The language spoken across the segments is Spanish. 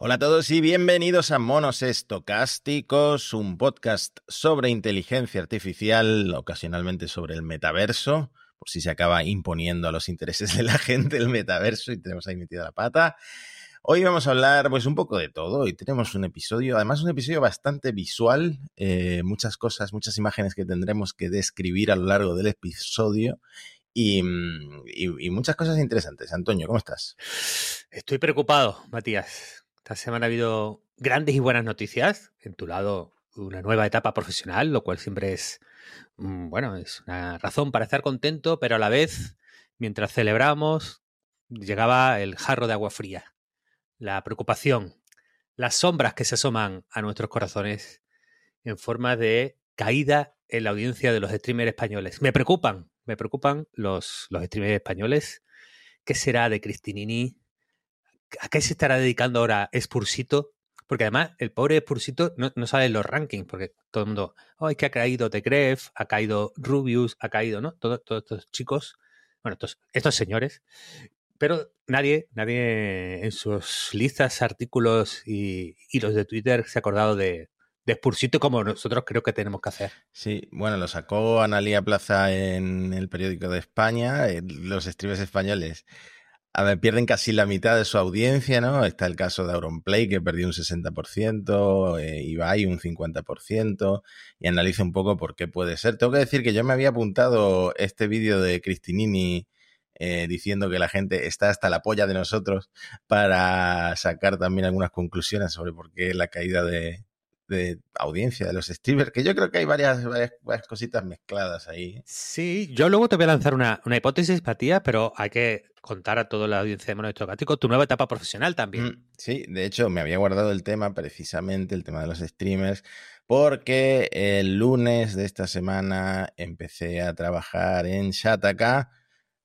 Hola a todos y bienvenidos a Monos Estocásticos, un podcast sobre inteligencia artificial, ocasionalmente sobre el metaverso, por si se acaba imponiendo a los intereses de la gente el metaverso y tenemos ahí metida la pata. Hoy vamos a hablar pues un poco de todo y tenemos un episodio, además un episodio bastante visual, eh, muchas cosas, muchas imágenes que tendremos que describir a lo largo del episodio y, y muchas cosas interesantes. Antonio, ¿cómo estás? Estoy preocupado, Matías. Esta semana ha habido grandes y buenas noticias. En tu lado, una nueva etapa profesional, lo cual siempre es, mm, bueno, es una razón para estar contento, pero a la vez, mientras celebramos, llegaba el jarro de agua fría, la preocupación, las sombras que se asoman a nuestros corazones en forma de caída en la audiencia de los streamers españoles. Me preocupan, me preocupan los, los streamers españoles. ¿Qué será de Cristinini? ¿A qué se estará dedicando ahora Spursito? Porque además el pobre Spursito no, no sale en los rankings, porque todo el mundo, oh, es que ha caído Gref, ha caído Rubius, ha caído, ¿no? Todos, estos chicos, bueno, estos, señores. Pero nadie, nadie en sus listas, artículos y los de Twitter se ha acordado de, de Spursito como nosotros creo que tenemos que hacer. Sí, bueno, lo sacó Analía Plaza en el periódico de España, los streamers españoles a ver, pierden casi la mitad de su audiencia, ¿no? Está el caso de Auronplay, que perdió un 60%, eh, Ibai un 50%, y analiza un poco por qué puede ser. Tengo que decir que yo me había apuntado este vídeo de Cristinini eh, diciendo que la gente está hasta la polla de nosotros para sacar también algunas conclusiones sobre por qué la caída de, de audiencia de los streamers, que yo creo que hay varias, varias, cositas mezcladas ahí. ¿eh? Sí, yo luego te voy a lanzar una, una hipótesis, Matías, pero hay que contar a toda la audiencia de Mono tu nueva etapa profesional también. Mm, sí, de hecho, me había guardado el tema, precisamente el tema de los streamers, porque el lunes de esta semana empecé a trabajar en Shataka.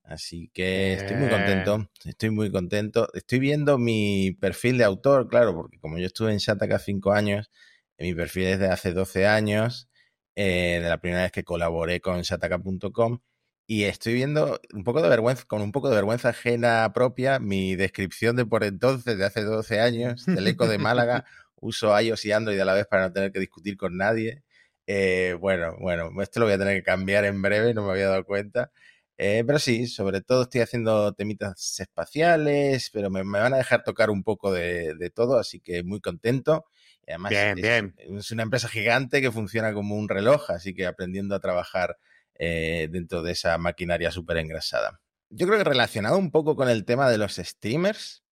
Así que estoy muy contento, estoy muy contento. Estoy viendo mi perfil de autor, claro, porque como yo estuve en Shataka cinco años, mi perfil es de hace 12 años, eh, de la primera vez que colaboré con Shataka.com. Y estoy viendo un poco de vergüenza, con un poco de vergüenza ajena propia, mi descripción de por entonces, de hace 12 años, del eco de Málaga. Uso iOS y Android a la vez para no tener que discutir con nadie. Eh, bueno, bueno, esto lo voy a tener que cambiar en breve, no me había dado cuenta. Eh, pero sí, sobre todo estoy haciendo temitas espaciales, pero me, van a dejar tocar un poco de, de, todo, así que muy contento además bien, es, bien. es, una empresa gigante que funciona como un reloj, así que aprendiendo a trabajar eh, dentro de esa maquinaria súper engrasada. Yo creo que relacionado un poco con el tema de los streamers,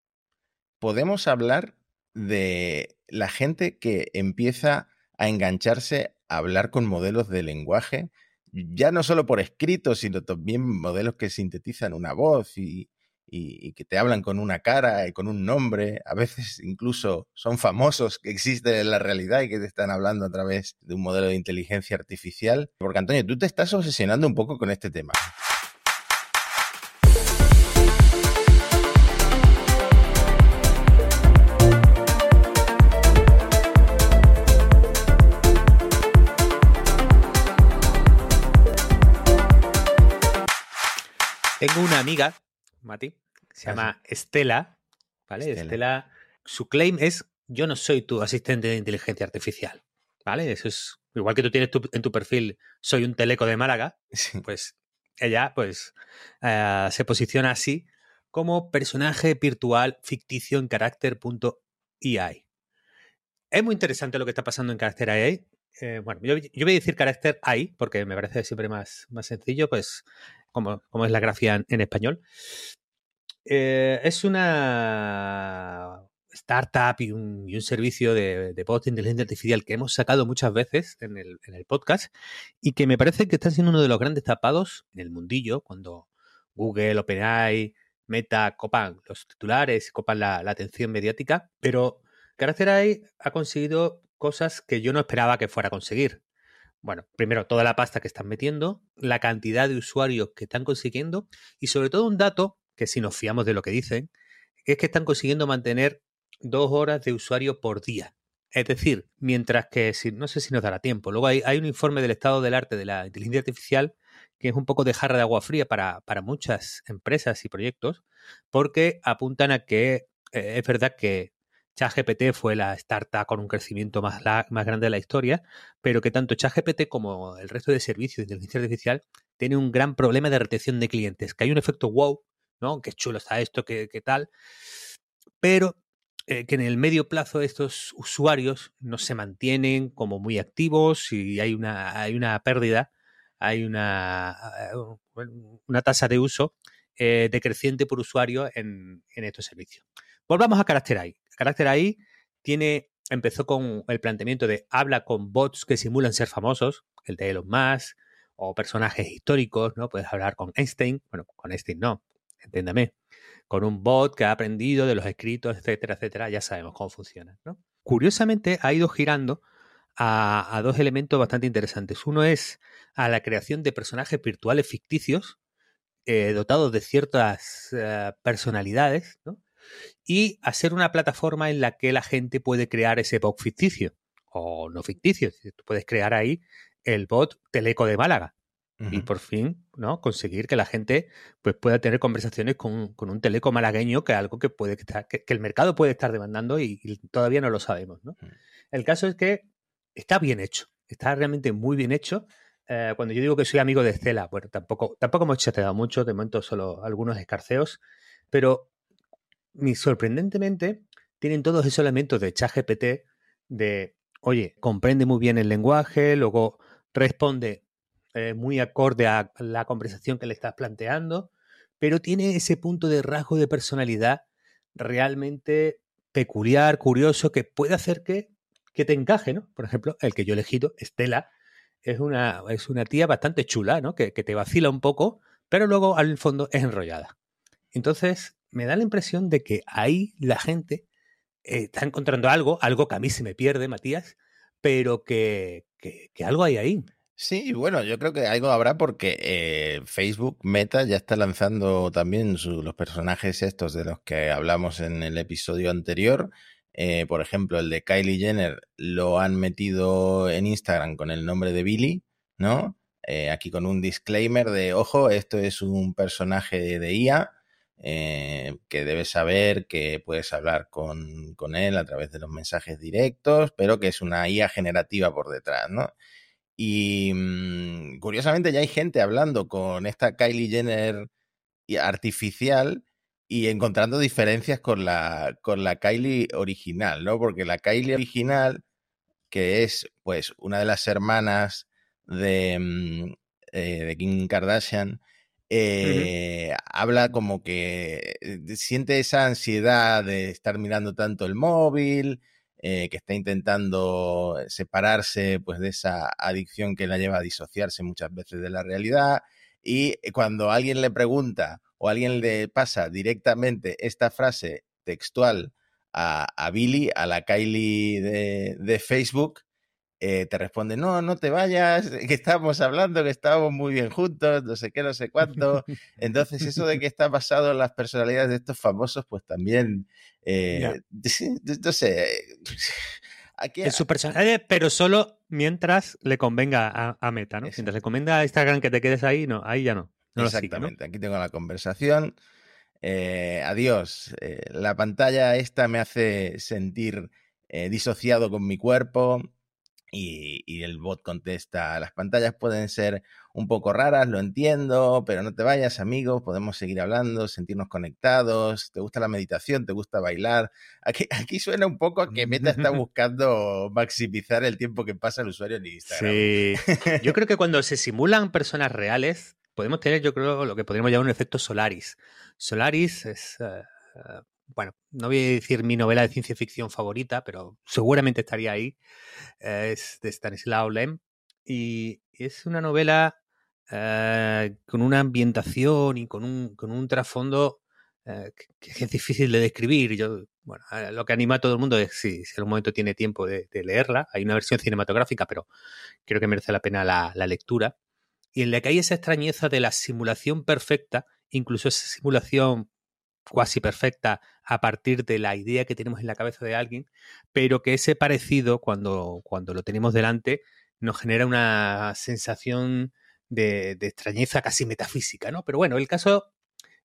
podemos hablar de la gente que empieza a engancharse a hablar con modelos de lenguaje, ya no solo por escrito, sino también modelos que sintetizan una voz y, y, que te hablan con una cara y con un nombre, a veces incluso son famosos que existen en la realidad y que te están hablando a través de un modelo de inteligencia artificial. Porque Antonio, tú te estás obsesionando un poco con este tema. Tengo una amiga, Mati, se llama Estela, ¿vale? Estela. su claim es yo no soy tu asistente de inteligencia artificial, ¿vale? Eso es igual que tú tienes en tu perfil soy un teleco de Málaga, pues ella pues eh, se posiciona así como personaje virtual ficticio en carácter.ai. Es muy interesante lo que está pasando en carácter AI. Eh, bueno, yo, voy a decir carácter AI porque me parece siempre más, más sencillo, pues como, como es la grafía en español. Eh, es una startup y un, servicio de, de post de inteligencia artificial que hemos sacado muchas veces en el, podcast y que me parece que está siendo uno de los grandes tapados en el mundillo cuando Google, OpenAI, Meta copan los titulares, copan la, atención mediática, pero Character AI ha conseguido cosas que yo no esperaba que fuera a conseguir. Bueno, primero, toda la pasta que están metiendo, la cantidad de usuarios que están consiguiendo y sobre todo un dato que si nos fiamos de lo que dicen, es que están consiguiendo mantener dos horas de usuario por día. Es decir, mientras que, si, no sé si nos dará tiempo, luego hay, un informe del estado del arte de la inteligencia artificial que es un poco de jarra de agua fría para, para muchas empresas y proyectos, porque apuntan a que eh, es verdad que ChatGPT fue la startup con un crecimiento más, más grande de la historia, pero que tanto ChatGPT como el resto de servicios de inteligencia artificial tiene un gran problema de retención de clientes, que hay un efecto wow, ¿no? Qué chulo está esto, qué, tal, pero eh, que en el medio plazo estos usuarios no se mantienen como muy activos y hay una, hay una pérdida, hay una, eh, una tasa de uso eh, decreciente por usuario en, en, estos servicios. Volvamos a Character AI. Character AI tiene, empezó con el planteamiento de habla con bots que simulan ser famosos, el de Elon Musk, o personajes históricos, ¿no? Puedes hablar con Einstein, bueno, con Einstein no, entiéndame, con un bot que ha aprendido de los escritos, etcétera, etcétera, ya sabemos cómo funciona. ¿no? Curiosamente, ha ido girando a, dos elementos bastante interesantes. Uno es a la creación de personajes virtuales ficticios eh, dotados de ciertas eh, personalidades, ¿no? y hacer una plataforma en la que la gente puede crear ese bot ficticio o no ficticio. Tú puedes crear ahí el bot Teleco de Málaga, y por fin, ¿no? Conseguir que la gente pues, pueda tener conversaciones con, un teleco malagueño, que es algo que puede estar, que, el mercado puede estar demandando y, todavía no lo sabemos, ¿no? Mm. El caso es que está bien hecho, está realmente muy bien hecho. Eh, cuando yo digo que soy amigo de Cela, bueno, tampoco, tampoco hemos chateado mucho, de momento solo algunos escarceos, pero sorprendentemente tienen todos esos elementos de ChatGPT de, oye, comprende muy bien el lenguaje, luego responde eh, muy acorde a la conversación que le estás planteando, pero tiene ese punto de rasgo de personalidad realmente peculiar, curioso, que puede hacer que, que te encaje, ¿no? Por ejemplo, el que yo he elegido, Estela, es una, es una tía bastante chula, ¿no? Que, te vacila un poco, pero luego al fondo es enrollada. Entonces, me da la impresión de que ahí la gente eh, está encontrando algo, algo que a mí se me pierde, Matías, pero que, que algo hay ahí. Sí, bueno, yo creo que algo habrá porque eh, Facebook Meta ya está lanzando también los personajes estos de los que hablamos en el episodio anterior. Eh, por ejemplo, el de Kylie Jenner lo han metido en Instagram con el nombre de Billy, ¿no? Eh, aquí con un disclaimer de, ojo, esto es un personaje de IA. que debes saber que puedes hablar con, con él a través de los mensajes directos, pero que es una IA generativa por detrás, ¿no? Y mm, curiosamente ya hay gente hablando con esta Kylie Jenner artificial y encontrando diferencias con la, con la Kylie original, ¿no? Porque la Kylie original, que es pues una de las hermanas de, mm, eh, de Kim Kardashian, eh, habla como que eh, siente esa ansiedad de estar mirando tanto el móvil, eh, que está intentando separarse pues, de esa adicción que la lleva a disociarse muchas veces de la realidad. Y cuando alguien le pregunta o alguien le pasa directamente esta frase textual a, a Billy, a la Kylie de, de Facebook, eh, te responde, no, no te vayas, que estábamos hablando, que estábamos muy bien juntos, no sé qué, no sé cuánto. Entonces, eso de que está basado en las personalidades de estos famosos, pues también, eh, no sé. Aquí, en su personalidad, pero solo mientras le convenga a, Meta, ¿no? Mientras le convenga a Instagram que te quedes ahí, no, ahí ya no. Exactamente, aquí tengo la conversación. Eh, adiós. la pantalla esta me hace sentir disociado con mi cuerpo y, el bot contesta, las pantallas pueden ser un poco raras, lo entiendo, pero no te vayas, amigos, podemos seguir hablando, sentirnos conectados, te gusta la meditación, te gusta bailar. Aquí, aquí suena un poco a que Meta está buscando maximizar el tiempo que pasa el usuario en Instagram. Sí, yo creo que cuando se simulan personas reales, podemos tener, yo creo, lo que podríamos llamar un efecto Solaris. Solaris es... Eh, bueno, no voy a decir mi novela de ciencia ficción favorita, pero seguramente estaría ahí, es de Stanislaw Lem. Y es una novela eh, con una ambientación y con un, con un trasfondo eh, que, es difícil de describir. Yo, bueno, lo que anima a todo el mundo es si, si en algún momento tiene tiempo de, leerla. Hay una versión cinematográfica, pero creo que merece la pena la, la lectura. Y en la que hay esa extrañeza de la simulación perfecta, incluso esa simulación cuasi perfecta a partir de la idea que tenemos en la cabeza de alguien, pero que ese parecido, cuando, cuando lo tenemos delante, nos genera una sensación de, extrañeza casi metafísica, ¿no? Pero bueno, el caso,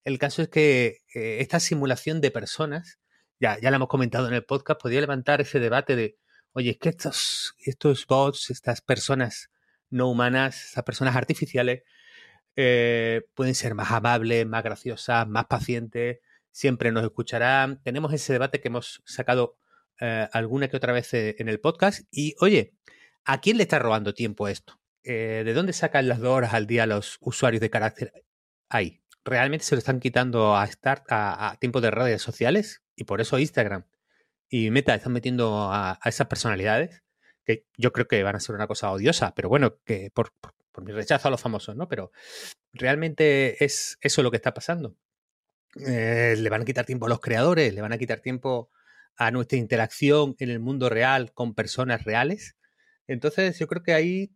el caso es que eh, esta simulación de personas ya, ya lo hemos comentado en el podcast, podría levantar ese debate de, oye, es que estos, estos bots, estas personas no humanas, estas personas artificiales, eh, pueden ser más amables, más graciosas, más pacientes, siempre nos escucharán. Tenemos ese debate que hemos sacado eh, alguna que otra vez eh, en el podcast. Y oye, ¿a quién le está robando tiempo esto? ¿De dónde sacan las dos horas al día los usuarios de carácter ahí? ¿Realmente se lo están quitando a, start, a, tiempo de redes sociales? Y por eso Instagram y Meta están metiendo a, esas personalidades, que yo creo que van a ser una cosa odiosa, pero bueno, que por, por mi rechazo a los famosos, ¿no? Pero realmente es eso lo que está pasando. Eh, le van a quitar tiempo a los creadores, le van a quitar tiempo a nuestra interacción en el mundo real con personas reales. Entonces yo creo que ahí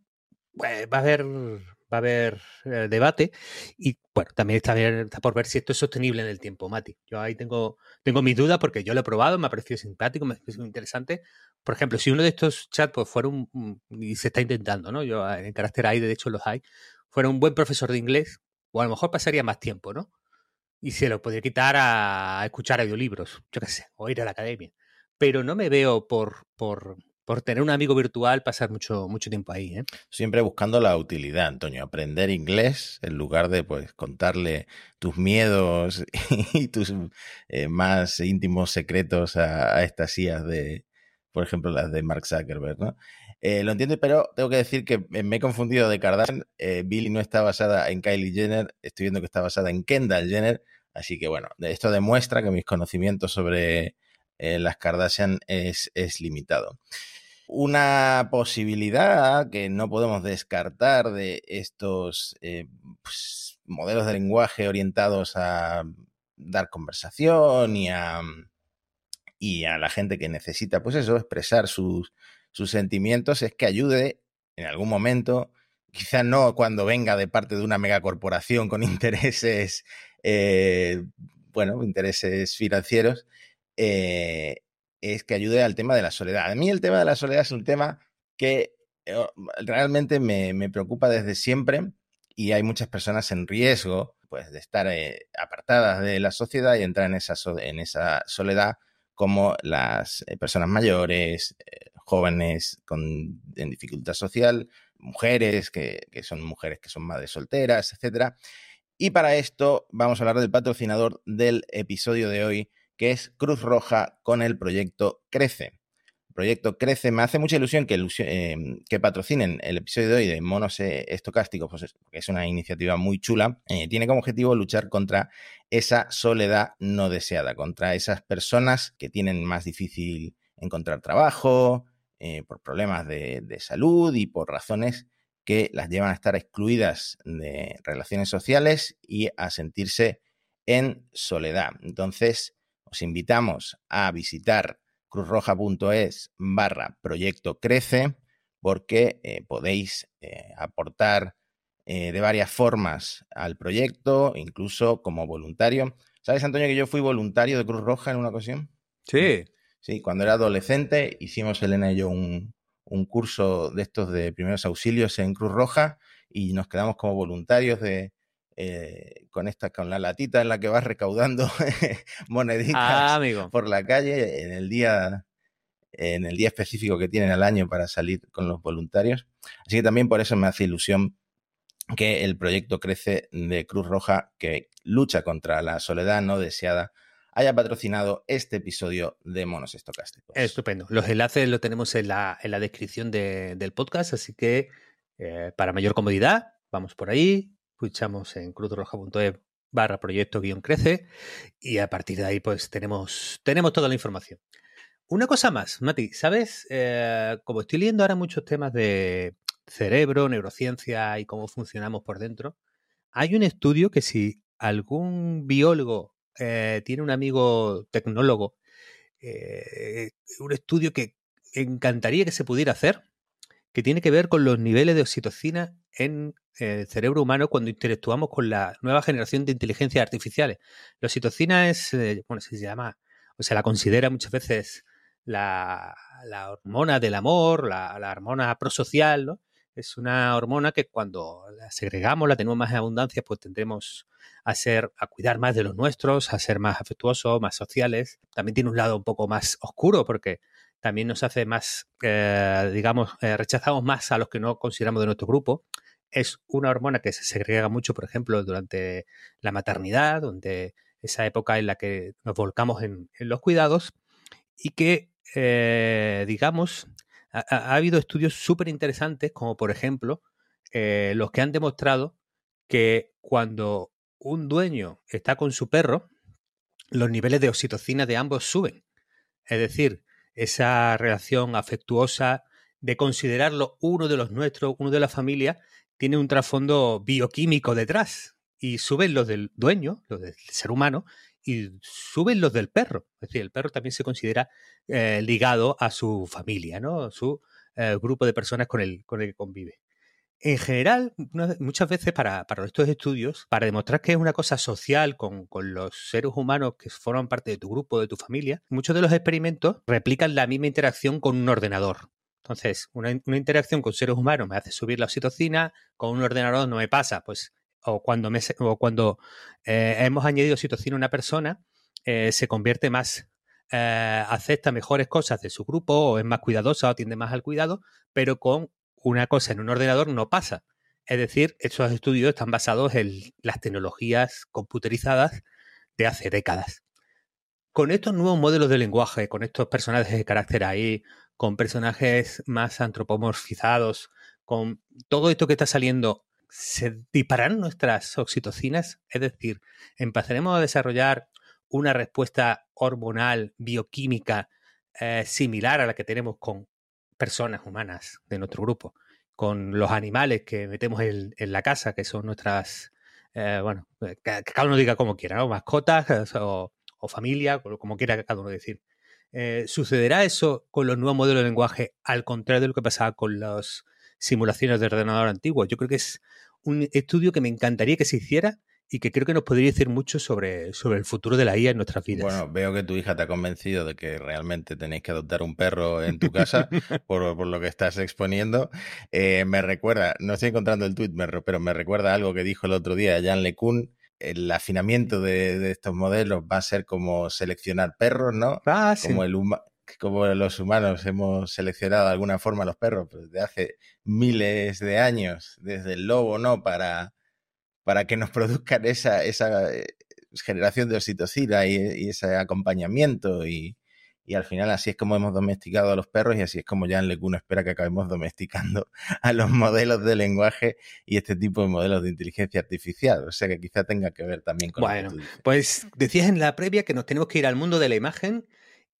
pues, va a haber va a haber eh, debate y bueno, también está, está, por ver si esto es sostenible en el tiempo, Mati. Yo ahí tengo, tengo mis dudas porque yo lo he probado, me ha parecido simpático, me ha parecido interesante. Por ejemplo, si uno de estos chats pues, fuera un, y se está intentando, ¿no? Yo en carácter hay, de hecho los hay, fuera un buen profesor de inglés, o a lo mejor pasaría más tiempo, ¿no? Y se lo podría quitar a escuchar audiolibros, yo qué sé, o ir a la academia. Pero no me veo por, por por tener un amigo virtual, pasar mucho, mucho tiempo ahí. ¿eh? Siempre buscando la utilidad, Antonio. Aprender inglés en lugar de pues contarle tus miedos y tus eh, más íntimos secretos a, estas IAs de, por ejemplo, las de Mark Zuckerberg, ¿no? Eh, lo entiendo, pero tengo que decir que me he confundido de Kardashian. Billy no está basada en Kylie Jenner, estoy viendo que está basada en Kendall Jenner. Así que bueno, esto demuestra que mis conocimientos sobre las Kardashian es, es limitado. Una posibilidad que no podemos descartar de estos eh, pues, modelos de lenguaje orientados a dar conversación y a, y a la gente que necesita, pues eso, expresar sus, sus sentimientos, es que ayude en algún momento, quizá no cuando venga de parte de una megacorporación con intereses, eh, bueno, intereses financieros, eh, es que ayude al tema de la soledad. A mí el tema de la soledad es un tema que eh, realmente me, preocupa desde siempre y hay muchas personas en riesgo pues, de estar eh, apartadas de la sociedad y entrar en esa, en esa soledad como las personas mayores, jóvenes con, en dificultad social, mujeres que, que, son mujeres que son madres solteras, etc. Y para esto vamos a hablar del patrocinador del episodio de hoy, que es Cruz Roja con el proyecto Crece. El proyecto Crece, me hace mucha ilusión que, eh, patrocinen el episodio de hoy de Monos eh, Estocásticos, pues es, una iniciativa muy chula. Eh, tiene como objetivo luchar contra esa soledad no deseada, contra esas personas que tienen más difícil encontrar trabajo, por problemas de salud y por razones que las llevan a estar excluidas de relaciones sociales y a sentirse en soledad. Entonces, os invitamos a visitar cruzroja.es barra proyecto crece porque eh, podéis eh, aportar eh, de varias formas al proyecto, incluso como voluntario. ¿Sabes, Antonio, que yo fui voluntario de Cruz Roja en una ocasión? Sí. Sí, cuando era adolescente hicimos Elena y yo un, un curso de estos de primeros auxilios en Cruz Roja y nos quedamos como voluntarios de, eh, con esta, con la latita en la que vas recaudando moneditas ah, por la calle en el día en el día específico que tienen al año para salir con los voluntarios. Así que también por eso me hace ilusión que el proyecto Crece de Cruz Roja, que lucha contra la soledad no deseada, haya patrocinado este episodio de Monos Estocásticos. Estupendo. Los enlaces los tenemos en la, en la descripción del podcast, así que eh, para mayor comodidad, vamos por ahí, escuchamos en cruzroja.es barra proyecto guion crece y a partir de ahí pues tenemos, tenemos toda la información. Una cosa más, Mati, ¿sabes? Eh, como estoy leyendo ahora muchos temas de cerebro, neurociencia y cómo funcionamos por dentro, hay un estudio que si algún biólogo eh, tiene un amigo tecnólogo, eh, un estudio que encantaría que se pudiera hacer, que tiene que ver con los niveles de oxitocina en el cerebro humano cuando interactuamos con la nueva generación de inteligencias artificiales. La oxitocina es, eh, bueno, se llama, o se la considera muchas veces la, hormona del amor, la, hormona prosocial, ¿no? Es una hormona que cuando la segregamos, la tenemos más en abundancia, pues tendremos a ser, a cuidar más de los nuestros, a ser más afectuosos, más sociales. También tiene un lado un poco más oscuro porque también nos hace más, eh, digamos, eh, rechazamos más a los que no consideramos de nuestro grupo. Es una hormona que se segrega mucho, por ejemplo, durante la maternidad, donde esa época en la que nos volcamos en, los cuidados y que, eh, digamos, ha, habido estudios súper interesantes, como por ejemplo, eh, los que han demostrado que cuando un dueño está con su perro, los niveles de oxitocina de ambos suben. Es decir, esa relación afectuosa de considerarlo uno de los nuestros, uno de la familia, tiene un trasfondo bioquímico detrás. Y suben los del dueño, los del ser humano, y suben los del perro. Es decir, el perro también se considera eh, ligado a su familia, ¿no? Su eh, grupo de personas con el, con el que convive. En general, muchas veces para, para, estos estudios, para demostrar que es una cosa social con, con, los seres humanos que forman parte de tu grupo, de tu familia, muchos de los experimentos replican la misma interacción con un ordenador. Entonces, una, una interacción con seres humanos me hace subir la oxitocina, con un ordenador no me pasa. Pues o cuando, eh, hemos añadido oxitocina a una persona, eh, se convierte más, eh, acepta mejores cosas de su grupo o es más cuidadosa o tiende más al cuidado, pero con una cosa en un ordenador no pasa. Es decir, estos estudios están basados en las tecnologías computerizadas de hace décadas. Con estos nuevos modelos de lenguaje, con estos personajes de carácter ahí, con personajes más antropomorfizados, con todo esto que está saliendo se dispararán nuestras oxitocinas, es decir, empezaremos a desarrollar una respuesta hormonal, bioquímica, eh, similar a la que tenemos con personas humanas de nuestro grupo, con los animales que metemos en, la casa, que son nuestras, eh, bueno, eh, que cada uno diga como quiera, ¿no? mascotas o, familia, como quiera cada uno decir. ¿Sucederá eso con los nuevos modelos de lenguaje al contrario de lo que pasaba con las simulaciones de ordenador antiguo? Yo creo que es un estudio que me encantaría que se hiciera y que creo que nos podría decir mucho sobre, sobre el futuro de la IA en nuestras vidas. Bueno, veo que tu hija te ha convencido de que realmente tenéis que adoptar un perro en tu casa por, por, lo que estás exponiendo. Eh, me recuerda, no estoy encontrando el tweet, pero me recuerda algo que dijo el otro día Jan LeCun. El afinamiento de, de estos modelos va a ser como seleccionar perros, ¿no? Ah, sí. Como el, como los humanos hemos seleccionado de alguna forma a los perros pues, de hace miles de años, desde el lobo, ¿no? Para, para que nos produzcan esa, esa eh, generación de oxitocina y, ese acompañamiento y, y, al final así es como hemos domesticado a los perros y así es como Jan LeCun espera que acabemos domesticando a los modelos de lenguaje y este tipo de modelos de inteligencia artificial. O sea que quizá tenga que ver también con... Bueno, pues decías en la previa que nos tenemos que ir al mundo de la imagen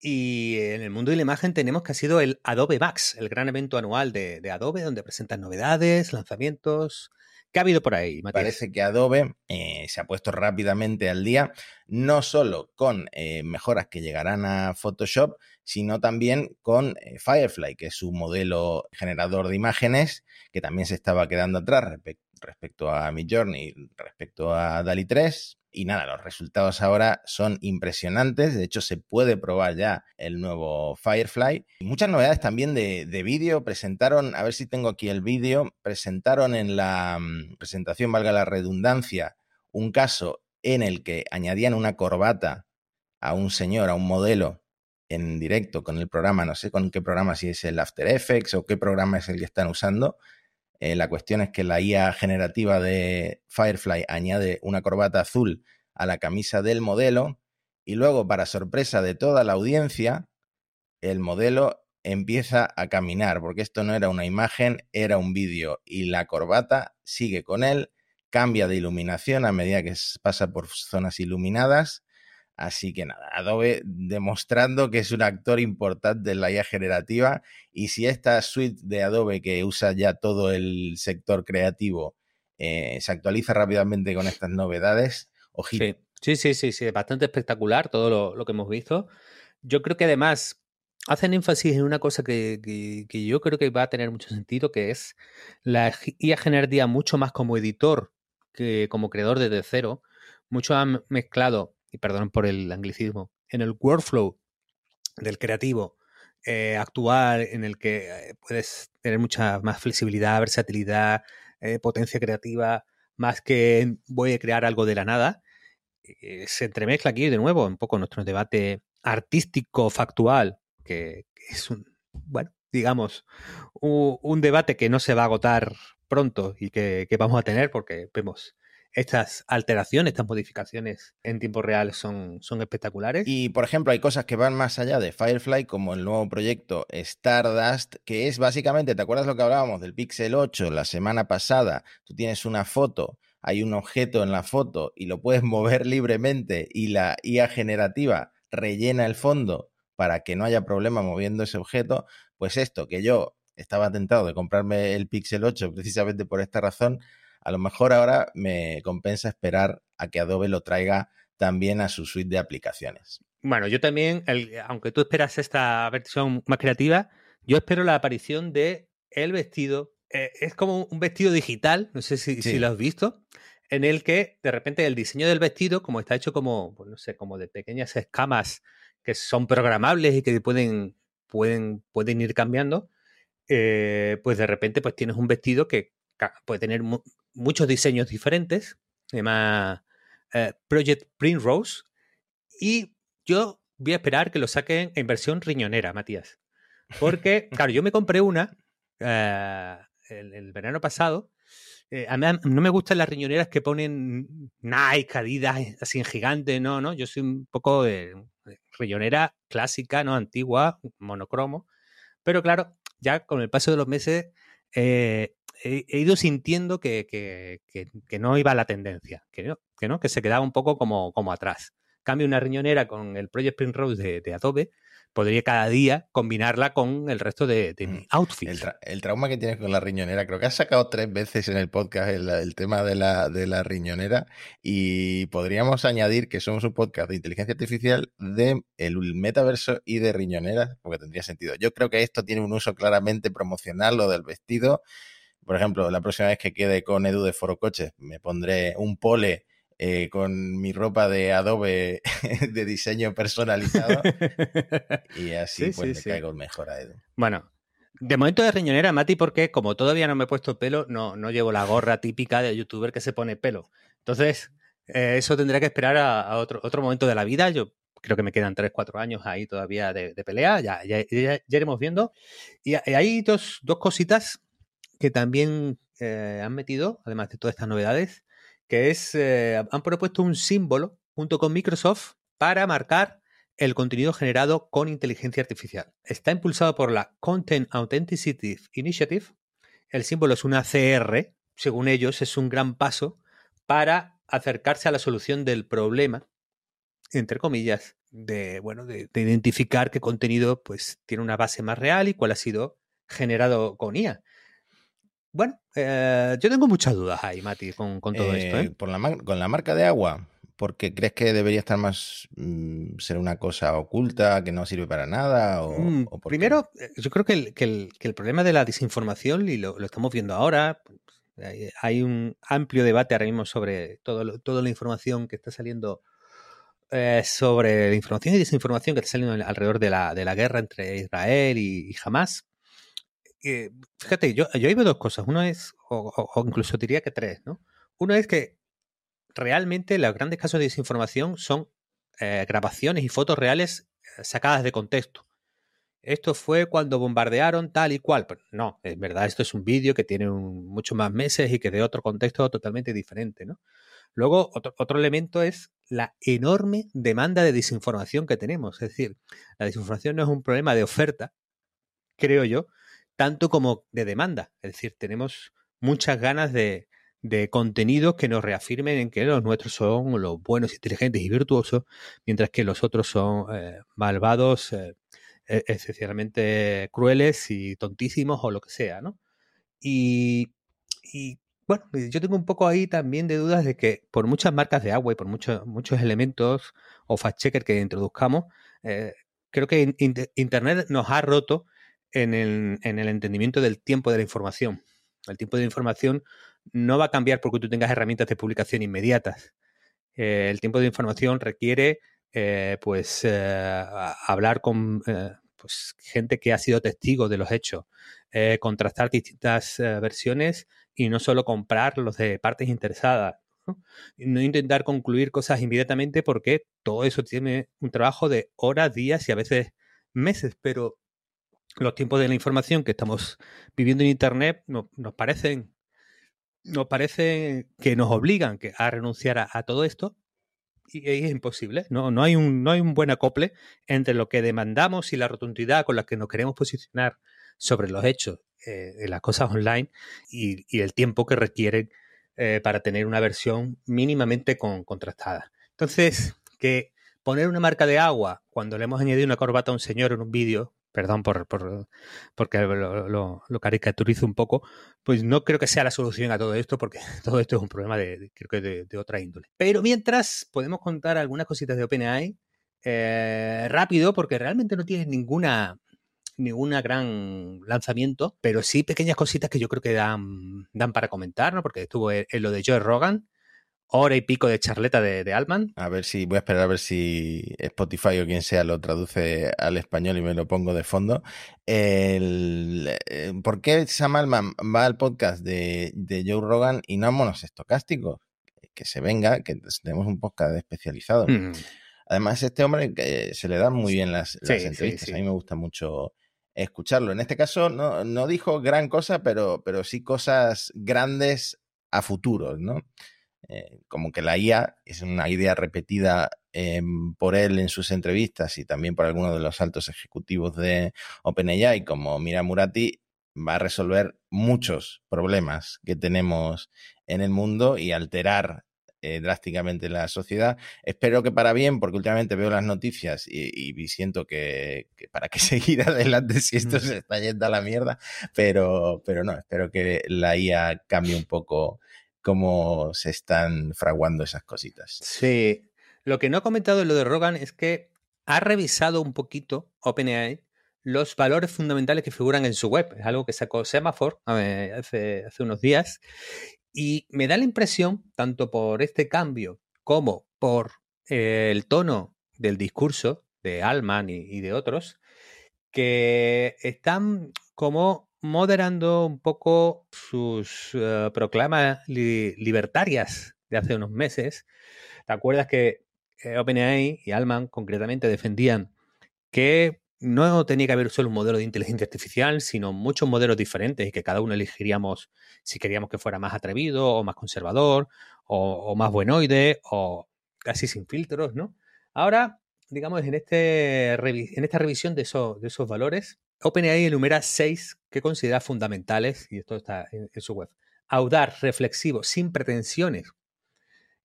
y en el mundo de la imagen tenemos que ha sido el Adobe Max, el gran evento anual de, Adobe, donde presentan novedades, lanzamientos. ¿Qué ha habido por ahí, Matías? Parece que Adobe eh, se ha puesto rápidamente al día, no solo con eh, mejoras que llegarán a Photoshop, sino también con eh, Firefly, que es su modelo generador de imágenes, que también se estaba quedando atrás respecto a Midjourney, respecto a DALI 3, y nada, los resultados ahora son impresionantes. De hecho, se puede probar ya el nuevo Firefly. muchas novedades también de, vídeo. Presentaron, a ver si tengo aquí el vídeo, presentaron en la mm, presentación, valga la redundancia, un caso en el que añadían una corbata a un señor, a un modelo en directo con el programa, no sé con qué programa, si es el After Effects o qué programa es el que están usando, eh, la cuestión es que la IA generativa de Firefly añade una corbata azul a la camisa del modelo y luego, para sorpresa de toda la audiencia, el modelo empieza a caminar, porque esto no era una imagen, era un vídeo y la corbata sigue con él, cambia de iluminación a medida que pasa por zonas iluminadas Así que nada, Adobe demostrando que es un actor importante en la IA generativa y si esta suite de Adobe que usa ya todo el sector creativo eh, se actualiza rápidamente con estas novedades, ojito. Sí, sí, sí, sí, bastante espectacular todo lo, que hemos visto. Yo creo que además hacen énfasis en una cosa que, que, yo creo que va a tener mucho sentido, que es la IA generativa mucho más como editor que como creador desde cero. Mucho han mezclado y perdón por el anglicismo, en el workflow del creativo eh, actual en el que eh, puedes tener mucha más flexibilidad, versatilidad, eh, potencia creativa, más que voy a crear algo de la nada, se entremezcla aquí de nuevo un poco nuestro debate artístico factual, que, es un, bueno, digamos, un, debate que no se va a agotar pronto y que, que vamos a tener porque vemos estas alteraciones, estas modificaciones en tiempo real son, espectaculares. Y, por ejemplo, hay cosas que van más allá de Firefly, como el nuevo proyecto Stardust, que es básicamente, ¿te acuerdas lo que hablábamos del Pixel 8 la semana pasada? Tú tienes una foto, hay un objeto en la foto y lo puedes mover libremente y la IA generativa rellena el fondo para que no haya problema moviendo ese objeto, pues esto que yo estaba tentado de comprarme el Pixel 8 precisamente por esta razón, a lo mejor ahora me compensa esperar a que Adobe lo traiga también a su suite de aplicaciones. Bueno, yo también, aunque tú esperas esta versión más creativa, yo espero la aparición de el vestido. Eh, es como un vestido digital, no sé si, lo has visto, en el que de repente el diseño del vestido, como está hecho como, pues no sé, como de pequeñas escamas que son programables y que pueden, pueden, pueden ir cambiando, eh, pues de repente pues tienes un vestido que puede tener muchos diseños diferentes, se llama eh, Project Rose y yo voy a esperar que lo saquen en versión riñonera, Matías. Porque, claro, yo me compré una eh, el, verano pasado. Eh, a mí no me gustan las riñoneras que ponen Nike, Adidas, así en gigante, no, no. Yo soy un poco de, riñonera clásica, ¿no? Antigua, monocromo. Pero claro, ya con el paso de los meses he, ido sintiendo que, no iba la tendencia, que no, que no, que se quedaba un poco como, como atrás. Cambio una riñonera con el Project Primrose de, de Adobe, podría cada día combinarla con el resto de, de mi mm. outfit. El, trauma que tienes con la riñonera, creo que has sacado tres veces en el podcast el, tema de la, de la, riñonera y podríamos añadir que somos un podcast de inteligencia artificial de el metaverso y de riñoneras, porque tendría sentido. Yo creo que esto tiene un uso claramente promocional, lo del vestido por ejemplo, la próxima vez que quede con Edu de Foro Coches, me pondré un pole eh, con mi ropa de Adobe de diseño personalizado y así pues le caigo mejor a Edu. Bueno, de momento de riñonera, Mati, porque como todavía no me he puesto pelo, no, no llevo la gorra típica de youtuber que se pone pelo. Entonces, eh, eso tendría que esperar a, otro, otro momento de la vida. Yo creo que me quedan 3, 4 años ahí todavía de, pelea, ya, ya, ya, iremos viendo. Y hay dos, dos cositas que también eh, han metido, además de todas estas novedades, que es, eh, han propuesto un símbolo junto con Microsoft para marcar el contenido generado con inteligencia artificial. Está impulsado por la Content Authenticity Initiative. El símbolo es una CR. Según ellos, es un gran paso para acercarse a la solución del problema, entre comillas, de, bueno, de, de identificar qué contenido pues, tiene una base más real y cuál ha sido generado con IA. Bueno, eh, yo tengo muchas dudas ahí, Mati, con, todo esto. ¿eh? Eh, por la, con la marca de agua, porque crees que debería estar más mm, ser una cosa oculta que no sirve para nada o, mm, primero yo creo que el, que, el, problema de la desinformación y lo, estamos viendo ahora hay un amplio debate ahora mismo sobre todo, toda la información que está saliendo sobre la información y desinformación que está saliendo alrededor de la, de la guerra entre Israel y, y Hamas fíjate, yo, yo veo dos cosas. Uno es, o, incluso diría que tres, ¿no? Uno es que realmente los grandes casos de desinformación son eh, grabaciones y fotos reales eh, sacadas de contexto. Esto fue cuando bombardearon tal y cual. Pero no, es verdad, esto es un vídeo que tiene muchos más meses y que de otro contexto totalmente diferente, ¿no? Luego, otro, otro, elemento es la enorme demanda de desinformación que tenemos. Es decir, la desinformación no es un problema de oferta, creo yo, tanto como de demanda. Es decir, tenemos muchas ganas de, contenidos que nos reafirmen en que los nuestros son los buenos, inteligentes y virtuosos, mientras que los otros son eh, malvados, eh, e-, esencialmente crueles y tontísimos o lo que sea, ¿no? Y, y, bueno, yo tengo un poco ahí también de dudas de que por muchas marcas de agua y por muchos, muchos elementos o fact-checker que introduzcamos, eh, creo que Internet nos ha roto en el, en el entendimiento del tiempo de la información. El tiempo de la información no va a cambiar porque tú tengas herramientas de publicación inmediatas. Eh, el tiempo de información requiere, eh, pues, eh, hablar con pues, gente que ha sido testigo de los hechos, contrastar distintas versiones y no solo comprar los de partes interesadas. ¿no? intentar concluir cosas inmediatamente porque todo eso tiene un trabajo de horas, días y a veces meses, pero los tiempos de la información que estamos viviendo en Internet nos, parecen nos parece que nos obligan a renunciar a, todo esto y es imposible. No, no, hay un, no hay un buen acople entre lo que demandamos y la rotundidad con la que nos queremos posicionar sobre los hechos eh, de las cosas online y, el tiempo que requieren eh, para tener una versión mínimamente contrastada. Entonces, que poner una marca de agua cuando le hemos añadido una corbata a un señor en un vídeo, perdón por, por porque lo, lo, caricaturizo un poco, pues no creo que sea la solución a todo esto, porque todo esto es un problema de, creo que de, otra índole. Pero mientras podemos contar algunas cositas de OpenAI eh, rápido, porque realmente no tiene ninguna ninguna gran lanzamiento, pero sí pequeñas cositas que yo creo que dan, dan para comentar, ¿no? Porque estuvo en, lo de Joe Rogan, hora y pico de charleta de, de, Altman. A ver si, voy a esperar a ver si Spotify o quien sea lo traduce al español y me lo pongo de fondo. El, eh, ¿Por qué Sam Altman va al podcast de, de Joe Rogan y no a monos estocásticos? Que se venga, que tenemos un podcast especializado. Mm. Además, este hombre que se le dan muy bien las, entrevistas. A mí me gusta mucho escucharlo. En este caso no, no dijo gran cosa, pero, pero sí cosas grandes a futuro, ¿no? Eh, como que la IA es una idea repetida em, por él en sus entrevistas y también por algunos de los altos ejecutivos de OpenAI, como Mira Murati, va a resolver muchos problemas que tenemos en el mundo y alterar eh, drásticamente la sociedad. Espero que para bien, porque últimamente veo las noticias y, siento que, para qué seguir adelante si esto se está yendo a la mierda, pero, pero no, espero que la IA cambie un poco cómo se están fraguando esas cositas. Sí, lo que no he comentado en lo de Rogan es que ha revisado un poquito OpenAI los valores fundamentales que figuran en su web. Es algo que sacó Semaphore hace, unos días y me da la impresión, tanto por este cambio como por eh, el tono del discurso de Alman y, de otros, que están como moderando un poco sus eh, proclamas libertarias de hace unos meses. ¿Te acuerdas que eh, OpenAI y Alman concretamente defendían que no tenía que haber solo un modelo de inteligencia artificial, sino muchos modelos diferentes y que cada uno elegiríamos si queríamos que fuera más atrevido o más conservador o, más buenoide o casi sin filtros, ¿no? Ahora, digamos, en, este, en esta revisión de, de esos valores, OpenAI enumera seis que considera fundamentales, y esto está en, su web. Audar, reflexivo, sin pretensiones,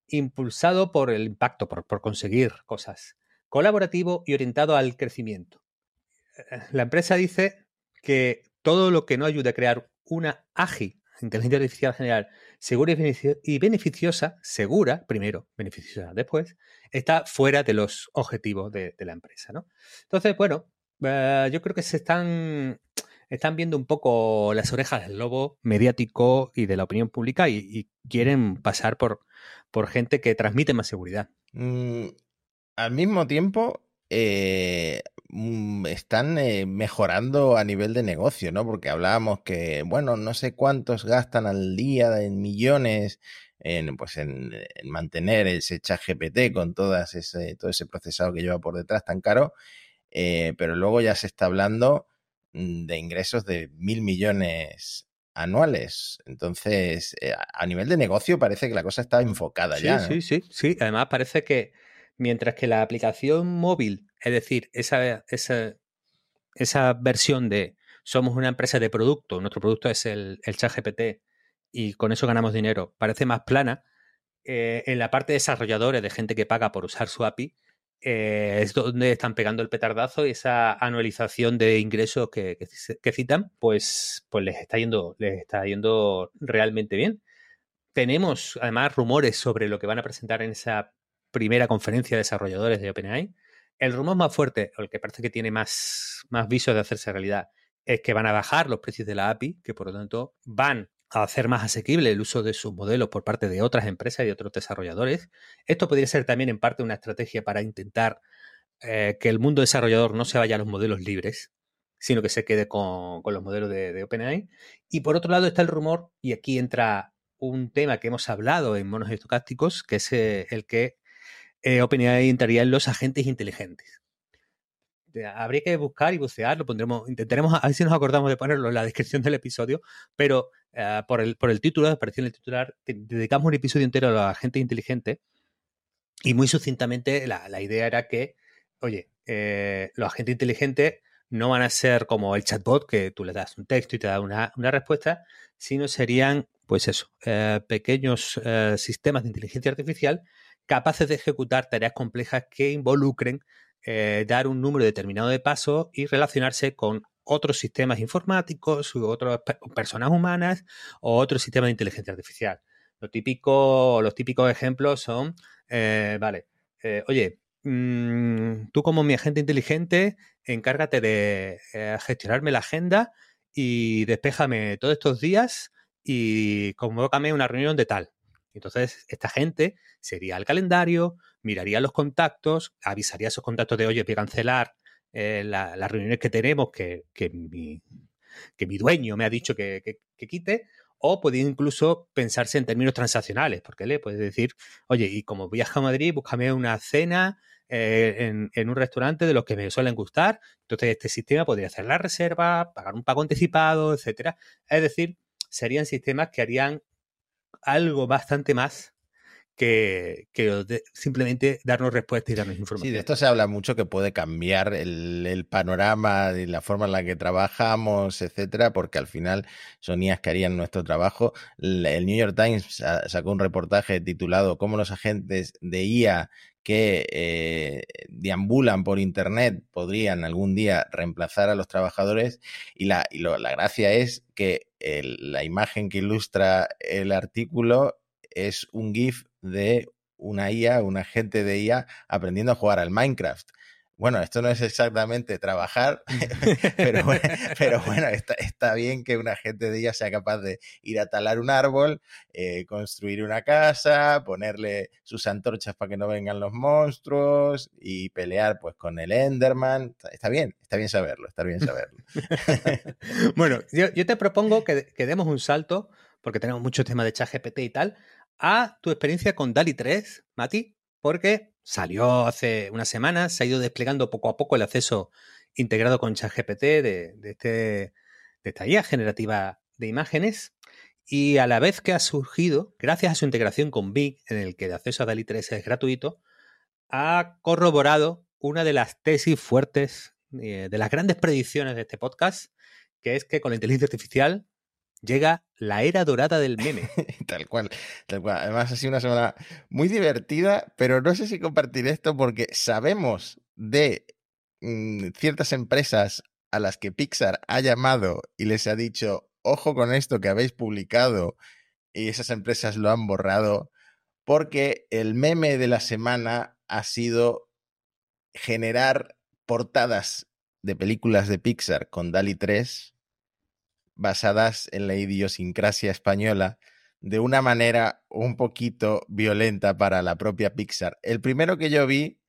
impulsado por el impacto, por, conseguir cosas, colaborativo y orientado al crecimiento la empresa dice que todo lo que no ayude a crear una AGI, inteligencia artificial general, segura y beneficiosa, segura, primero, beneficiosa después, está fuera de los objetivos de, la empresa. ¿no? Entonces, bueno, eh, yo creo que se están, están viendo un poco las orejas del lobo mediático y de la opinión pública y, quieren pasar por, por gente que transmite más seguridad. Mm, al mismo tiempo, eh, mm, están eh, mejorando a nivel de negocio, ¿no? Porque hablábamos que, bueno, no sé cuántos gastan al día en millones en, pues en, mantener ese chat GPT con todas ese, todo ese procesado que lleva por detrás tan caro, eh, pero luego ya se está hablando mm, de ingresos de mil millones anuales. Entonces, a nivel de negocio parece que la cosa está enfocada ya. Sí, sí, sí. Además, parece que Mientras que la aplicación móvil, es decir, esa, esa, versión de somos una empresa de producto, nuestro producto es el, el chat GPT y con eso ganamos dinero, parece más plana, eh, en la parte de desarrolladores, de gente que paga por usar su API, eh, es donde están pegando el petardazo y esa anualización de ingresos que, citan, pues, pues les, está yendo, les está yendo realmente bien. Tenemos además rumores sobre lo que van a presentar en esa primera conferencia de desarrolladores de OpenAI. El rumor más fuerte, o el que parece que tiene más, más visos de hacerse realidad, es que van a bajar los precios de la API, que por lo tanto van a hacer más asequible el uso de sus modelos por parte de otras empresas y otros desarrolladores. Esto podría ser también en parte una estrategia para intentar que el mundo desarrollador no se vaya a los modelos libres, sino que se quede con, los modelos de, OpenAI. Y por otro lado está el rumor, y aquí entra un tema que hemos hablado en monos estocásticos, que es el que OpenAI entraría en los agentes inteligentes habría que buscar y bucear, lo pondremos, intentaremos, a ver si nos acordamos de ponerlo en la descripción del episodio, pero eh, por, el, por el título, apareció en el titular, dedicamos un episodio entero a la gente inteligente y muy sucintamente la, idea era que, oye, eh, los agentes inteligentes no van a ser como el chatbot, que tú le das un texto y te da una, respuesta, sino serían, pues eso, eh, pequeños sistemas de inteligencia artificial capaces de ejecutar tareas complejas que involucren eh, dar un número determinado de pasos y relacionarse con otros sistemas informáticos u otras personas humanas o otros sistemas de inteligencia artificial. Lo típico, los típicos ejemplos son, eh, vale, eh, oye, mm, tú como mi agente inteligente, encárgate de gestionarme la agenda y despéjame todos estos días y convócame una reunión de tal. Entonces, esta gente sería al calendario, miraría los contactos, avisaría a esos contactos de, oye, voy a cancelar eh, las reuniones que tenemos que, mi, que, mi, dueño me ha dicho que, quite, o podría incluso pensarse en términos transaccionales, porque le puedes decir, oye, y como viaja a Madrid, búscame una cena eh, en, en, un restaurante de los que me suelen gustar. Entonces, este sistema podría hacer la reserva, pagar un pago anticipado, etcétera. Es decir, serían sistemas que harían algo bastante más que, simplemente darnos respuesta y darnos información. Sí, de esto se habla mucho que puede cambiar el, panorama y la forma en la que trabajamos, etcétera, porque al final son IAs que harían nuestro trabajo. El New York Times sacó un reportaje titulado Cómo los agentes de IA que eh, deambulan por Internet podrían algún día reemplazar a los trabajadores y la, la gracia es que la imagen que ilustra el artículo es un GIF de una IA, un agente de IA aprendiendo a jugar al Minecraft. Bueno, esto no es exactamente trabajar, pero, bueno, está, bien que un agente de IA sea capaz de ir a talar un árbol, eh, construir una casa, ponerle sus antorchas para que no vengan los monstruos y pelear pues con el Enderman. Está bien, está bien saberlo, está bien saberlo. bueno, yo, te propongo que, que, demos un salto, porque tenemos mucho tema de chat GPT y tal, a tu experiencia con DALI 3, Mati, porque salió hace unas semanas, se ha ido desplegando poco a poco el acceso integrado con ChatGPT de, de, este, esta guía generativa de imágenes. Y a la vez que ha surgido, gracias a su integración con Bing, en el que el acceso a DALI 3 es gratuito, ha corroborado una de las tesis fuertes, eh, de las grandes predicciones de este podcast, que es que con la inteligencia artificial llega la era dorada del meme. tal cual, tal cual. Además ha sido una semana muy divertida, pero no sé si compartir esto porque sabemos de mm, ciertas empresas a las que Pixar ha llamado y les ha dicho, ojo con esto que habéis publicado y esas empresas lo han borrado porque el meme de la semana ha sido generar portadas de películas de Pixar con DALI 3 basadas en la idiosincrasia española de una manera un poquito violenta para la propia Pixar. El primero que yo vi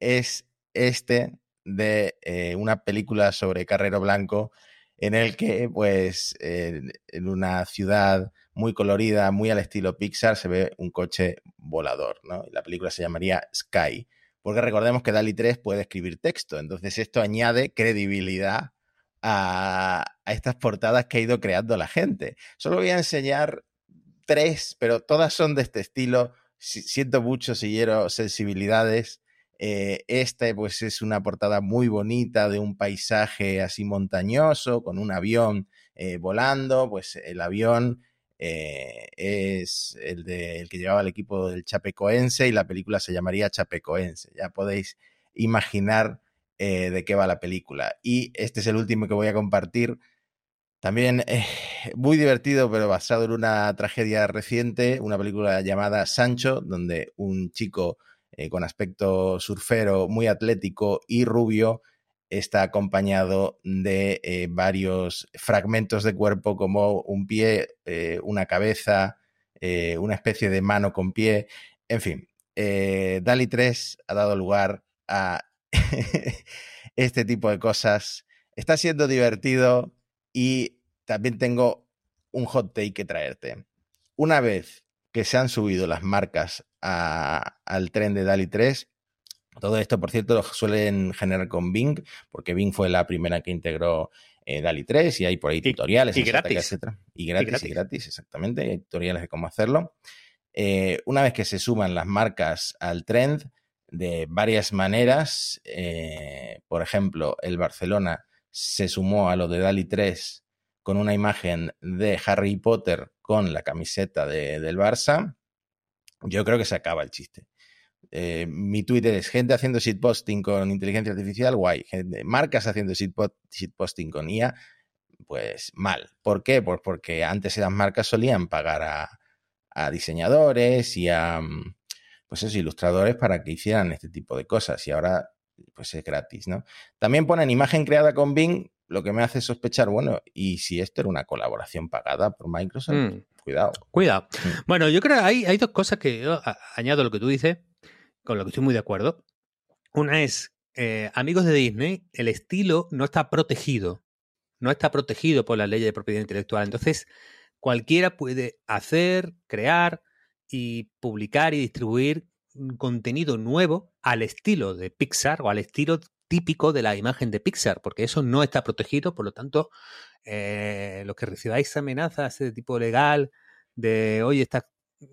es este de eh, una película sobre Carrero Blanco en el que pues en una ciudad muy colorida, muy al estilo Pixar, se ve un coche volador, ¿no? la película se llamaría Sky, porque recordemos que DALI 3 puede escribir texto, entonces esto añade credibilidad a, estas portadas que ha ido creando la gente. Solo voy a enseñar tres, pero todas son de este estilo. Siento mucho si quiero sensibilidades. Eh, esta pues es una portada muy bonita de un paisaje así montañoso con un avión eh, volando. Pues el avión eh, es el, de, el que llevaba el equipo del Chapecoense y la película se llamaría Chapecoense. Ya podéis imaginar eh, de qué va la película. Y este es el último que voy a compartir. También eh, muy divertido, pero basado en una tragedia reciente, una película llamada Sancho, donde un chico eh, con aspecto surfero, muy atlético y rubio, está acompañado de varios fragmentos de cuerpo como un pie, una cabeza, una especie de mano con pie, en fin. Dali 3 ha dado lugar a este tipo de cosas. Está siendo divertido y también tengo un hot take que traerte. Una vez que se han subido las marcas al tren de DALI 3, todo esto, por cierto, lo suelen generar con Bing, porque Bing fue la primera que integró eh, DALI 3 y hay por ahí tutoriales, y, gratis. Y gratis, y gratis, exactamente. Hay tutoriales de cómo hacerlo. Eh, una vez que se suman las marcas al trend, de varias maneras, eh, por ejemplo, el Barcelona se sumó a lo de DALI 3 con una imagen de Harry Potter con la camiseta del Barça. Yo creo que se acaba el chiste. Eh, mi Twitter es gente haciendo shitposting con inteligencia artificial, guay. marcas haciendo shitposting con IA, pues mal. ¿Por qué? Pues porque antes esas marcas solían pagar a, diseñadores y a mm, pues esos ilustradores para que hicieran este tipo de cosas y ahora pues es gratis, ¿no? También ponen imagen creada con Bing, lo que me hace sospechar, bueno, y si esto era una colaboración pagada por Microsoft, mm. cuidado. Cuidado. Mm. Bueno, yo creo que hay, hay dos cosas que yo añado a lo que tú dices con lo que estoy muy de acuerdo. Una es, eh, amigos de Disney, el estilo no está protegido. No está protegido por la ley de propiedad intelectual. Entonces, cualquiera puede hacer, crear y publicar y distribuir contenido nuevo al estilo de Pixar o al estilo típico de la imagen de Pixar, porque eso no está protegido, por lo tanto, eh, los que recibáis amenazas de tipo legal, de oye, estás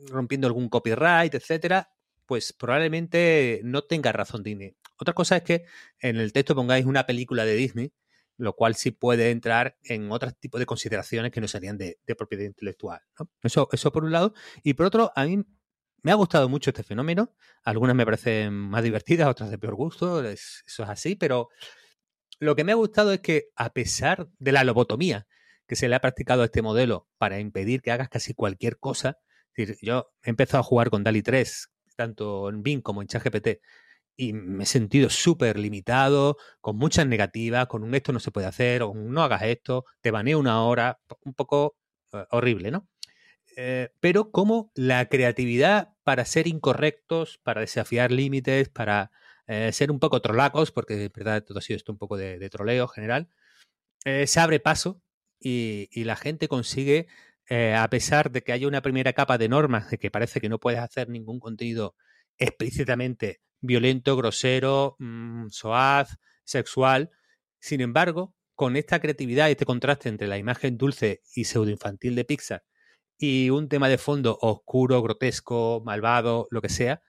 rompiendo algún copyright, etcétera, pues probablemente no tenga razón Disney. Otra cosa es que en el texto pongáis una película de Disney, lo cual sí puede entrar en otros tipos de consideraciones que no serían de, propiedad intelectual. Eso, eso por un lado. Y por otro, a mí me ha gustado mucho este fenómeno. Algunas me parecen más divertidas, otras de peor gusto. eso es así, pero lo que me ha gustado es que a pesar de la lobotomía que se le ha practicado a este modelo para impedir que hagas casi cualquier cosa, es decir, yo he empezado a jugar con DALI 3 tanto en Bing como en ChatGPT, y me he sentido súper limitado, con muchas negativas, con un esto no se puede hacer, o no hagas esto, te baneo una hora, un poco eh, horrible, ¿no? Eh, pero como la creatividad para ser incorrectos, para desafiar límites, para eh, ser un poco trolacos, porque en verdad todo ha sido esto un poco de, troleo general, se abre paso y, y, la gente consigue a pesar de que haya una primera capa de normas de que parece que no puedes hacer ningún contenido explícitamente violento, grosero, mm, soaz, sexual, sin embargo, con esta creatividad y este contraste entre la imagen dulce y pseudoinfantil de Pixar y un tema de fondo oscuro, grotesco, malvado, lo que sea,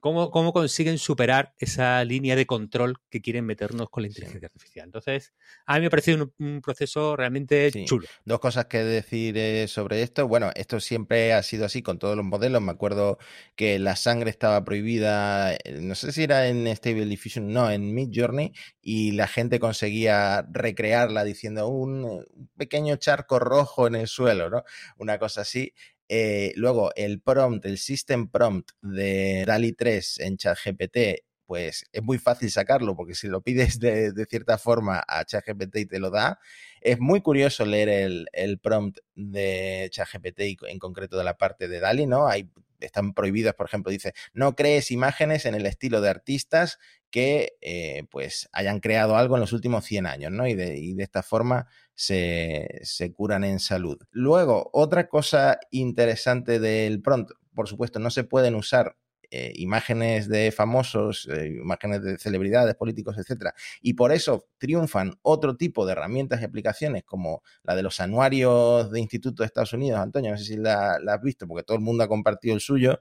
¿Cómo, ¿Cómo, consiguen superar esa línea de control que quieren meternos con la inteligencia artificial? Entonces, a mí me ha parecido un, proceso realmente chulo. Dos cosas que decir eh, sobre esto. Bueno, esto siempre ha sido así con todos los modelos. Me acuerdo que la sangre estaba prohibida, eh, no sé si era en Stable Diffusion, no, en Mid Journey, y la gente conseguía recrearla diciendo un pequeño charco rojo en el suelo, ¿no? Una cosa así. Eh, luego, el prompt, el system prompt de DALI 3 en ChatGPT, pues es muy fácil sacarlo porque si lo pides de, cierta forma a ChatGPT y te lo da, es muy curioso leer el, prompt de ChatGPT en concreto de la parte de DALI, ¿no? Hay, están prohibidas, por ejemplo, dice, no crees imágenes en el estilo de artistas que eh, pues hayan creado algo en los últimos 100 años, ¿no? Y de, y de esta forma se, se, curan en salud. Luego, otra cosa interesante del pronto, por supuesto, no se pueden usar eh, imágenes de famosos, eh, imágenes de celebridades, políticos, etcétera, y por eso triunfan otro tipo de herramientas y aplicaciones como la de los anuarios de Instituto de Estados Unidos. Antonio, no sé si la, la has visto, porque todo el mundo ha compartido el suyo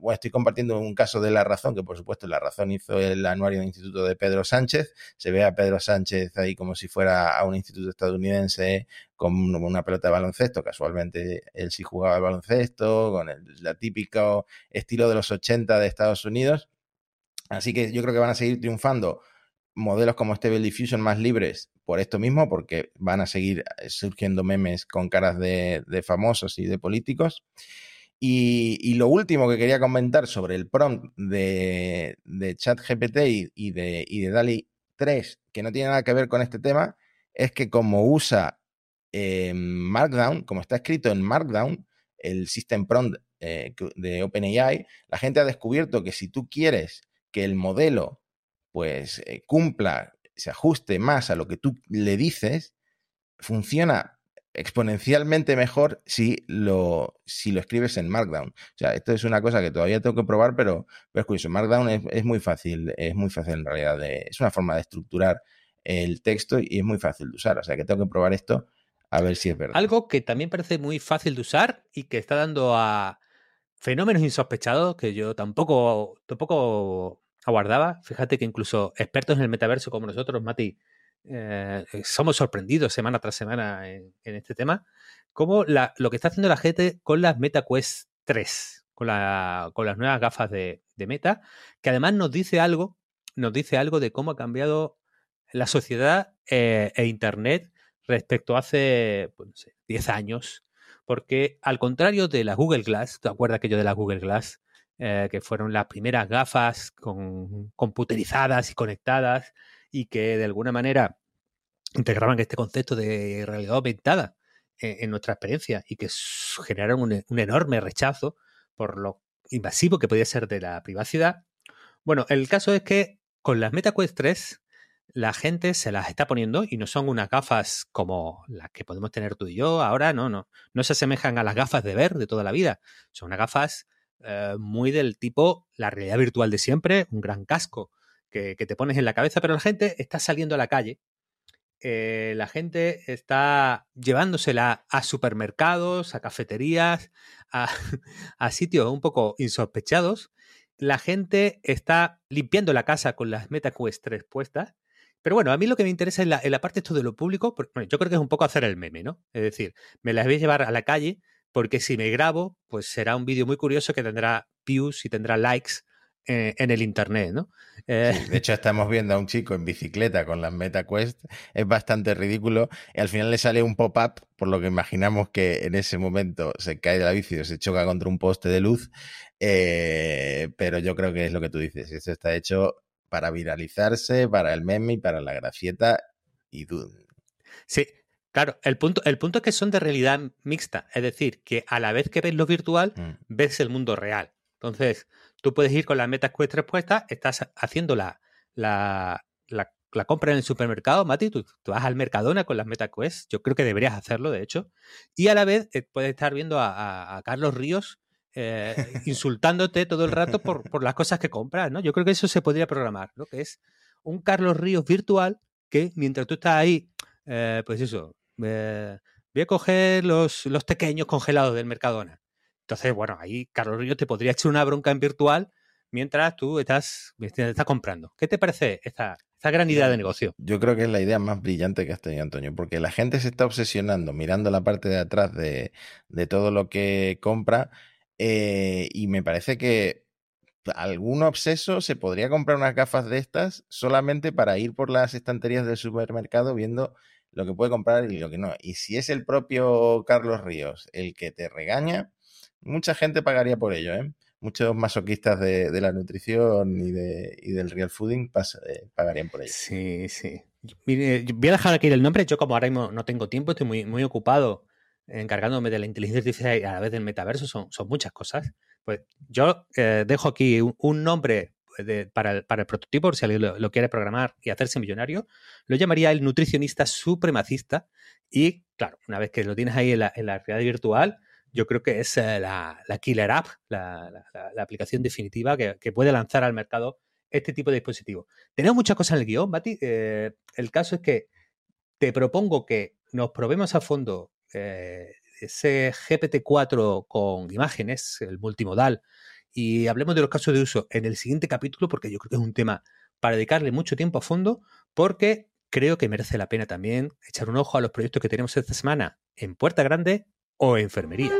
bueno, estoy compartiendo un caso de La Razón, que por supuesto La Razón hizo el anuario del Instituto de Pedro Sánchez. Se ve a Pedro Sánchez ahí como si fuera a un instituto estadounidense con una pelota de baloncesto. Casualmente él sí jugaba al baloncesto, con el típico estilo de los 80 de Estados Unidos. Así que yo creo que van a seguir triunfando modelos como Stable Diffusion más libres por esto mismo, porque van a seguir surgiendo memes con caras de, de famosos y de políticos. Y, lo último que quería comentar sobre el prompt de, de ChatGPT y, de, y de DALI 3, que no tiene nada que ver con este tema, es que como usa eh, Markdown, como está escrito en Markdown, el System Prompt eh, de OpenAI, la gente ha descubierto que si tú quieres que el modelo pues eh, cumpla, se ajuste más a lo que tú le dices, funciona exponencialmente mejor si lo, si lo escribes en Markdown. O sea, esto es una cosa que todavía tengo que probar, pero, es curioso. Markdown es, muy fácil, es muy fácil en realidad. es una forma de estructurar el texto y es muy fácil de usar. O sea, que tengo que probar esto a ver si es verdad. Algo que también parece muy fácil de usar y que está dando a fenómenos insospechados que yo tampoco, tampoco aguardaba. Fíjate que incluso expertos en el metaverso como nosotros, Mati, eh, somos sorprendidos semana tras semana en, este tema, como lo que está haciendo la gente con las MetaQuest 3, con, con las nuevas gafas de, Meta, que además nos dice algo, nos dice algo de cómo ha cambiado la sociedad eh, e Internet respecto a hace, pues no sé, 10 años. Porque al contrario de la Google Glass, ¿te acuerdas aquello de la Google Glass? Eh, que fueron las primeras gafas con, computerizadas y conectadas y que de alguna manera integraban este concepto de realidad aumentada en, nuestra experiencia y que generaron un, enorme rechazo por lo invasivo que podía ser de la privacidad. Bueno, el caso es que con las MetaQuest 3 la gente se las está poniendo y no son unas gafas como las que podemos tener tú y yo ahora, no, no, no se asemejan a las gafas de ver de toda la vida, son unas gafas eh, muy del tipo la realidad virtual de siempre, un gran casco que, te pones en la cabeza, pero la gente está saliendo a la calle. Eh, la gente está llevándosela a supermercados, a cafeterías, a, sitios un poco insospechados. La gente está limpiando la casa con las MetaQuest 3 puestas. Pero bueno, a mí lo que me interesa en la, parte esto de lo público, yo creo que es un poco hacer el meme, ¿no? Es decir, me las voy a llevar a la calle porque si me grabo, pues será un vídeo muy curioso que tendrá views y tendrá likes eh, en el internet, ¿no? Eh, de hecho, estamos viendo a un chico en bicicleta con las MetaQuest, es bastante ridículo, y al final le sale un pop-up, por lo que imaginamos que en ese momento se cae de la bici o se choca contra un poste de luz, eh, pero yo creo que es lo que tú dices, esto está hecho para viralizarse, para el meme y para la gracieta, y Sí, Claro, el punto, el punto es que son de realidad mixta, es decir, que a la vez que ves lo virtual, mm. ves el mundo real. Entonces, Tú puedes ir con las metas Quest respuestas, estás haciendo la, la, compra en el supermercado, Mati, tú, vas al Mercadona con las MetaQuest, yo creo que deberías hacerlo, de hecho, y a la vez eh, puedes estar viendo a, Carlos Ríos eh, insultándote todo el rato por, las cosas que compras, ¿no? Yo creo que eso se podría programar, ¿no? Que es un Carlos Ríos virtual que mientras tú estás ahí, eh, pues eso, voy a coger los, los pequeños congelados del Mercadona. Entonces, bueno, ahí Carlos Ríos te podría echar una bronca en virtual mientras tú estás, estás comprando. ¿Qué te parece esta, esta gran idea de negocio? Yo creo que es la idea más brillante que has tenido, Antonio, porque la gente se está obsesionando mirando la parte de atrás de, todo lo que compra eh, y me parece que algún obseso se podría comprar unas gafas de estas solamente para ir por las estanterías del supermercado viendo lo que puede comprar y lo que no. Y si es el propio Carlos Ríos el que te regaña, mucha gente pagaría por ello, ¿eh? Muchos masoquistas de, la nutrición y, de, del real fooding eh, pagarían por ello. Sí, sí. Mire, voy a dejar aquí el nombre. Yo, como ahora mismo no tengo tiempo, estoy muy, muy ocupado encargándome de la inteligencia artificial y a la vez del metaverso, son, muchas cosas. Pues yo eh, dejo aquí un, nombre para, el, prototipo, por si alguien lo, quiere programar y hacerse millonario. Lo llamaría el nutricionista supremacista. Y claro, una vez que lo tienes ahí en la, en la realidad virtual, yo creo que es eh, la, killer app, la, aplicación definitiva que, puede lanzar al mercado este tipo de dispositivo. Tenemos muchas cosas en el guion, Mati. Eh, el caso es que te propongo que nos probemos a fondo eh, ese GPT-4 con imágenes, el multimodal, y hablemos de los casos de uso en el siguiente capítulo, porque yo creo que es un tema para dedicarle mucho tiempo a fondo, porque creo que merece la pena también echar un ojo a los proyectos que tenemos esta semana en Puerta Grande o enfermería.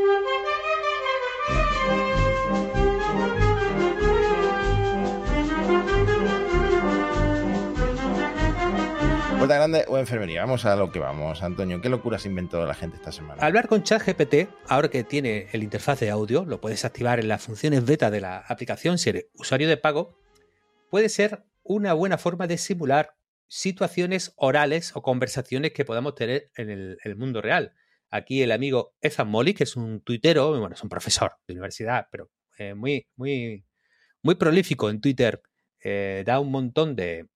Puerta grande o enfermería. Vamos a lo que vamos, Antonio. ¿Qué locuras inventó la gente esta semana? Hablar con ChatGPT, ahora que tiene el interfaz de audio, lo puedes activar en las funciones beta de la aplicación si eres usuario de pago, puede ser una buena forma de simular situaciones orales o conversaciones que podamos tener en el mundo real aquí el amigo Ethan Molly, que es un tuitero, bueno, es un profesor de universidad, pero eh, muy, muy, muy prolífico en Twitter da un montón de,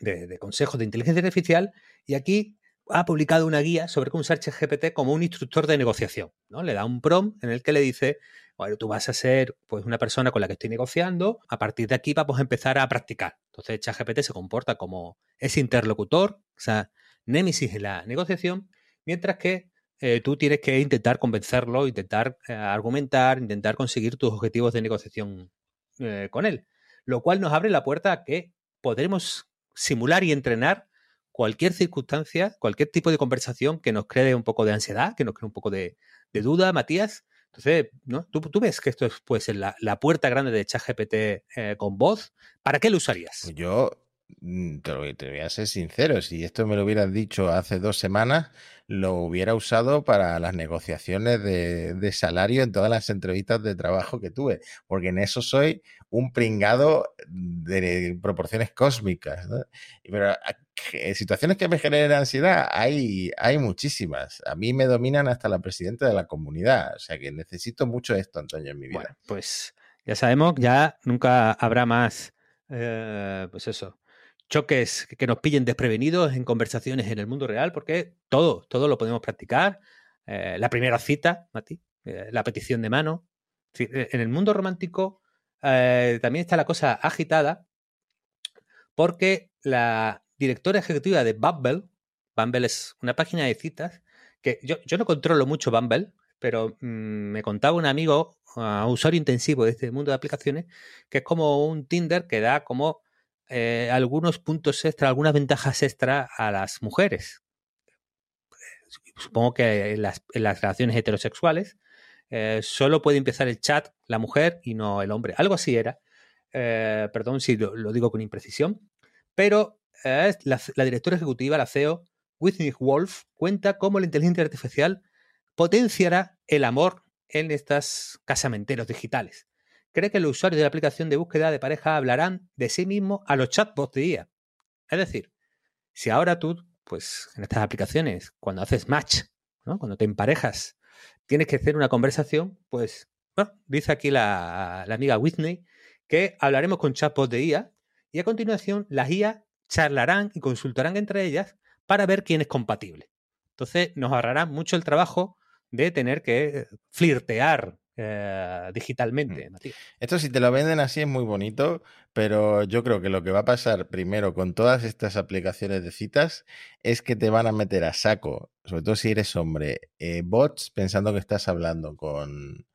de, consejos de inteligencia artificial y aquí ha publicado una guía sobre cómo usar ChatGPT como un instructor de negociación. ¿no? Le da un prompt en el que le dice, bueno, tú vas a ser pues, una persona con la que estoy negociando, a partir de aquí vamos a empezar a practicar. Entonces ChatGPT se comporta como ese interlocutor, o sea, némesis en la negociación, mientras que eh, tú tienes que intentar convencerlo, intentar eh, argumentar, intentar conseguir tus objetivos de negociación eh, con él. Lo cual nos abre la puerta a que podremos simular y entrenar cualquier circunstancia, cualquier tipo de conversación que nos cree un poco de ansiedad, que nos cree un poco de, duda, Matías. Entonces, ¿no? ¿Tú, ¿Tú, ves que esto es pues, la, la puerta grande de ChatGPT con voz. ¿Para qué lo usarías? Pues mm, te, voy a ser sincero, si esto me lo hubieras dicho hace dos semanas, lo hubiera usado para las negociaciones de, salario en todas las entrevistas de trabajo que tuve, porque en eso soy un pringado de proporciones cósmicas. Pero situaciones que me generen ansiedad hay, hay muchísimas. A mí me dominan hasta la presidenta de la comunidad, o sea que necesito mucho esto, Antonio, en mi vida. pues ya sabemos, ya nunca habrá más, eh, pues eso, choques que nos pillen desprevenidos en conversaciones en el mundo real, porque todo, todo lo podemos practicar. Eh, la primera cita, Mati, eh, la petición de mano. En el mundo romántico también está la cosa agitada, porque la directora ejecutiva de Bumble, Bumble es una página de citas, que yo, yo no controlo mucho Bumble, pero mm, me contaba un amigo, un usuario intensivo de este mundo de aplicaciones, que es como un Tinder que da como eh, algunos puntos extra, algunas ventajas extra a las mujeres. Supongo que en las, relaciones heterosexuales eh, solo puede empezar el chat la mujer y no el hombre. Algo así era. Eh, perdón si lo, digo con imprecisión. Pero la, la, directora ejecutiva, la CEO, Whitney Wolf, cuenta cómo la inteligencia artificial potenciará el amor en estos casamenteros digitales cree que los usuarios de la aplicación de búsqueda de pareja hablarán de sí mismos a los chatbots de IA. Es decir, si ahora tú, pues en estas aplicaciones, cuando haces match, ¿no? cuando te emparejas, tienes que hacer una conversación, pues, bueno, dice aquí la, amiga Whitney que hablaremos con chatbots de IA y a continuación las IA charlarán y consultarán entre ellas para ver quién es compatible. Entonces nos ahorrará mucho el trabajo de tener que flirtear eh, digitalmente, mm. Esto si te lo venden así es muy bonito, pero yo creo que lo que va a pasar primero con todas estas aplicaciones de citas es que te van a meter a saco, sobre todo si eres hombre, eh, bots pensando que estás hablando con,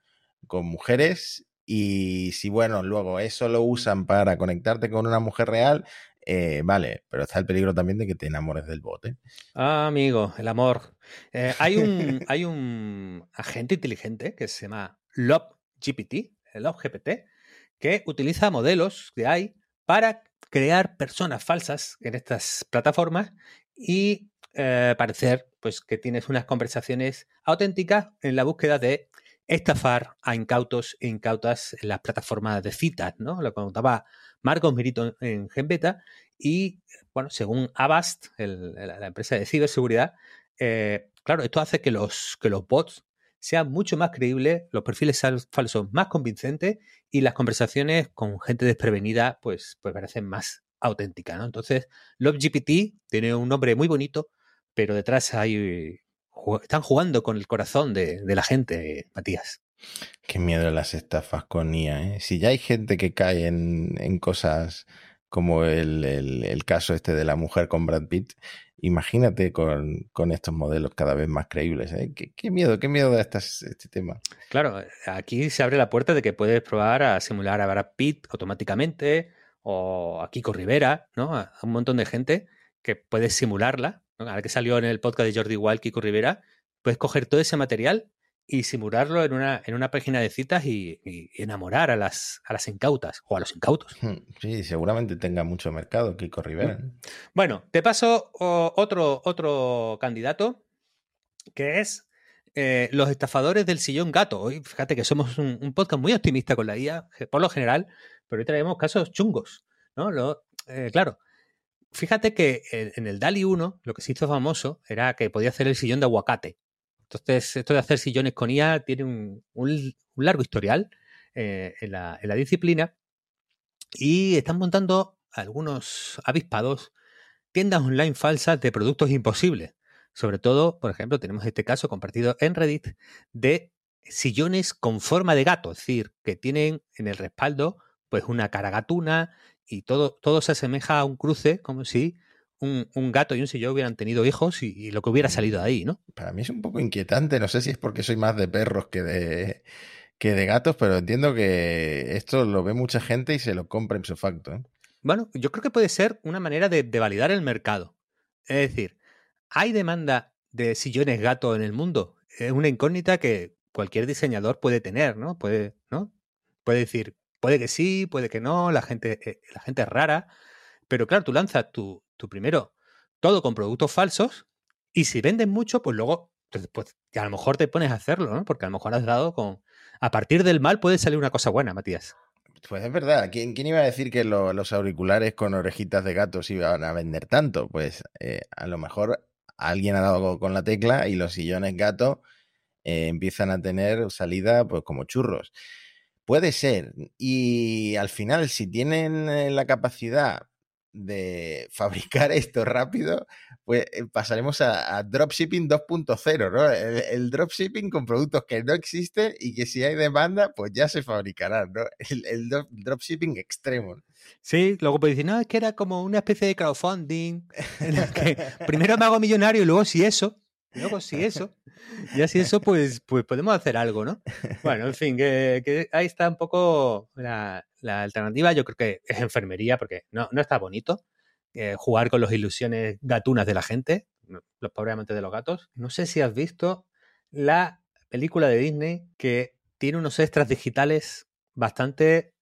con mujeres y si, bueno, luego eso lo usan para conectarte con una mujer real, eh, vale, pero está el peligro también de que te enamores del bote. Ah, amigo, el amor. hay, un, hay un agente inteligente que se llama LobGPT, el GPT, que utiliza modelos de AI para crear personas falsas en estas plataformas y eh, parecer pues, que tienes unas conversaciones auténticas en la búsqueda de estafar a incautos e incautas en las plataformas de citas, ¿no? Lo contaba Marcos Mirito en Genbeta y, bueno, según Avast, la empresa de ciberseguridad, eh, claro, esto hace que los, que los bots sea mucho más creíble, los perfiles falsos más convincentes y las conversaciones con gente desprevenida pues, pues parecen más auténticas. ¿no? Entonces, LoveGPT tiene un nombre muy bonito, pero detrás hay están jugando con el corazón de, la gente, Matías. Qué miedo las estafas con IA. ¿eh? Si ya hay gente que cae en, cosas como el, el, caso este de la mujer con Brad Pitt, Imagínate con, estos modelos cada vez más creíbles. ¿eh? ¿Qué, miedo, qué miedo da este tema. Claro, aquí se abre la puerta de que puedes probar a simular a Brad Pitt automáticamente o a Kiko Rivera, ¿no? A un montón de gente que puedes simularla. Ahora que salió en el podcast de Jordi Wild, Kiko Rivera, puedes coger todo ese material y simularlo en una, en una página de citas y, enamorar a las, a las incautas o a los incautos. Hmm, sí, seguramente tenga mucho mercado Kiko Rivera. Hmm. Bueno, te paso otro, otro candidato que es eh, los estafadores del sillón gato. Hoy, fíjate que somos un, podcast muy optimista con la IA, por lo general, pero hoy traemos casos chungos. ¿no? Lo, eh, claro, fíjate que en el DALI 1 lo que se hizo famoso era que podía hacer el sillón de aguacate. Entonces, esto de hacer sillones con IA tiene un, largo historial eh, en, la, disciplina. y están montando algunos avispados tiendas online falsas de productos imposibles. Sobre todo, por ejemplo, tenemos este caso compartido en Reddit de sillones con forma de gato, es decir, que tienen en el respaldo pues una cara gatuna y todo, todo se asemeja a un cruce, como si un, gato y un sillón hubieran tenido hijos y, lo que hubiera salido de ahí, ¿no? Para mí es un poco inquietante, no sé si es porque soy más de perros que de, que de gatos, pero entiendo que esto lo ve mucha gente y se lo compra en su facto. ¿eh? Bueno, yo creo que puede ser una manera de, de validar el mercado. Es decir, ¿hay demanda de sillones gato en el mundo? Es una incógnita que cualquier diseñador puede tener, ¿no? Puede, ¿no? Puede decir, puede que sí, puede que no, la gente, eh, la gente es rara, pero claro, tú lanzas tu, tu primero todo con productos falsos y si venden mucho, pues luego, pues, pues a lo mejor te pones a hacerlo, ¿no? Porque a lo mejor has dado con... A partir del mal puede salir una cosa buena, Matías. Pues es verdad. ¿Quién, quién iba a decir que los auriculares con orejitas de gatos iban a vender tanto? Pues eh, a lo mejor alguien ha dado con la tecla y los sillones gato eh, empiezan a tener salida pues como churros. Puede ser. Y al final, si tienen eh, la capacidad de fabricar esto rápido, pues eh, pasaremos a, dropshipping 2.0, ¿no? El, dropshipping con productos que no existen y que si hay demanda, pues ya se fabricarán, ¿no? El, dropshipping extremo. Sí, luego puedes decir, no, es que era como una especie de crowdfunding, en el que primero me hago millonario y luego si eso, luego si eso, y así eso, pues, pues podemos hacer algo, ¿no? Bueno, en fin, que, ahí está un poco la, alternativa. Yo creo que es enfermería, porque no, no está bonito eh, jugar con las ilusiones gatunas de la gente, los pobres amantes de los gatos. No sé si has visto la película de Disney que tiene unos extras digitales bastante,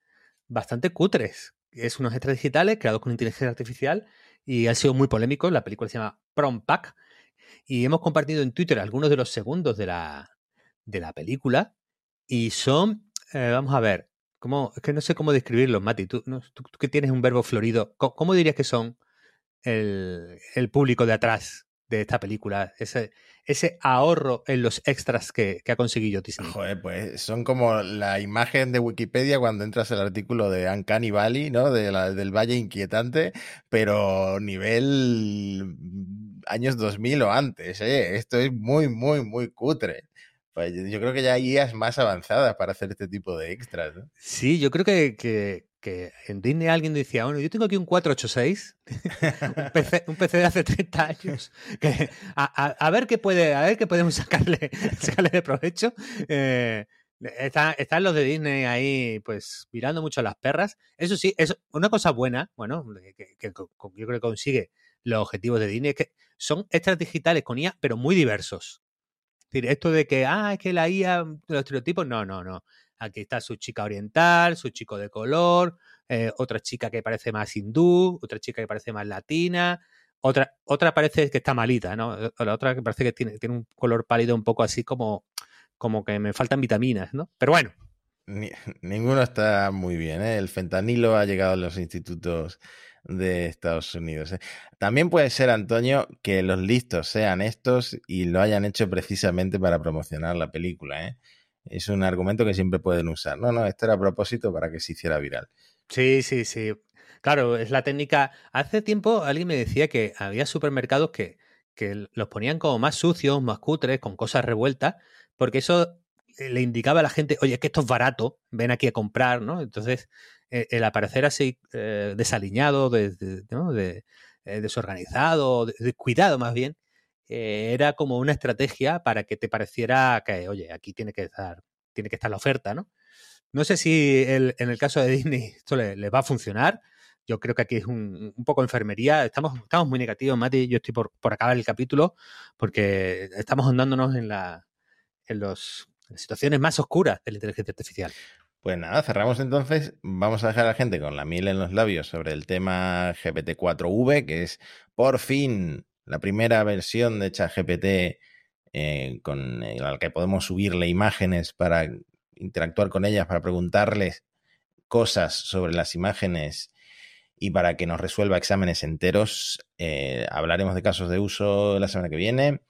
bastante cutres. Es unos extras digitales creados con inteligencia artificial y ha sido muy polémico. La película se llama Prom Pack y hemos compartido en Twitter algunos de los segundos de la, de la película y son, eh, vamos a ver, ¿cómo, es que no sé cómo describirlos, Mati. Tú, que tienes un verbo florido, ¿cómo, dirías que son el, el, público de atrás de esta película? Ese, ese ahorro en los extras que, ha conseguido Disney. Joder, pues son como la imagen de Wikipedia cuando entras el artículo de Uncanny Valley, ¿no? De del Valle Inquietante, pero nivel años 2000 o antes, ¿eh? Esto es muy, muy, muy cutre. Pues yo creo que ya hay guías más avanzadas para hacer este tipo de extras, ¿no? Sí, yo creo que, que, que en Disney alguien decía, bueno, yo tengo aquí un 486, un, PC, un PC de hace 30 años, a, ver qué puede, a ver qué podemos sacarle, sacarle de provecho. Eh, están los de Disney ahí, pues, mirando mucho las perras. Eso sí, es una cosa buena, bueno, que, que, yo creo que consigue los objetivos de Disney, es que son extras digitales con IA, pero muy diversos. Esto de que, ah, es que la IA, los estereotipos, no, no, no. Aquí está su chica oriental, su chico de color, eh, otra chica que parece más hindú, otra chica que parece más latina, otra, otra parece que está malita, ¿no? La otra que parece que tiene, tiene un color pálido un poco así como, como que me faltan vitaminas, ¿no? Pero bueno. ninguno está muy bien, ¿eh? El fentanilo ha llegado a los institutos de Estados Unidos. ¿eh? También puede ser, Antonio, que los listos sean estos y lo hayan hecho precisamente para promocionar la película. ¿eh? Es un argumento que siempre pueden usar. No, no, esto era a propósito para que se hiciera viral. Sí, sí, sí. Claro, es la técnica. Hace tiempo alguien me decía que había supermercados que, que los ponían como más sucios, más cutres, con cosas revueltas, porque eso le indicaba a la gente, oye, que esto es barato, ven aquí a comprar, ¿no? Entonces, eh, el aparecer así eh, desaliñado, de, desorganizado, descuidado más bien, era como una estrategia para que te pareciera que, oye, aquí tiene que estar, tiene que estar la oferta, ¿no? No sé si en el caso de Disney esto le, va a funcionar. Yo creo que aquí es un, poco enfermería. Estamos, estamos muy negativos, Mati. Yo estoy por, por acabar el capítulo porque estamos andándonos en, la, en los situaciones más oscuras de la inteligencia artificial. Pues nada, cerramos entonces. Vamos a dejar a la gente con la miel en los labios sobre el tema GPT-4V, que es por fin la primera versión de ChatGPT eh, con la que podemos subirle imágenes para interactuar con ellas, para preguntarles cosas sobre las imágenes y para que nos resuelva exámenes enteros. Eh, hablaremos de casos de uso la semana que viene.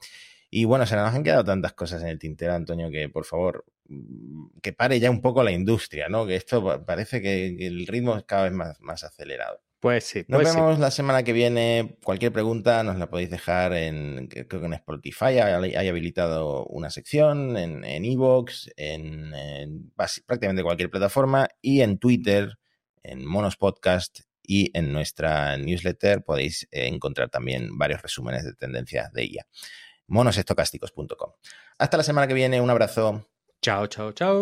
Y bueno, se nos han quedado tantas cosas en el tintero, Antonio, que por favor, mm, que pare ya un poco la industria, ¿no? Que esto parece que el ritmo es cada vez más, más acelerado. Pues sí. Nos pues vemos la semana que viene. Cualquier pregunta nos la podéis dejar en, creo que en Spotify hay, habilitado una sección, en Evox, en, en, prácticamente cualquier plataforma y en Twitter, en Monos Podcast y en nuestra newsletter podéis eh, encontrar también varios resúmenes de tendencias de IA. monosestocásticos.com. Hasta la semana que viene, un abrazo. Chao, chao, chao.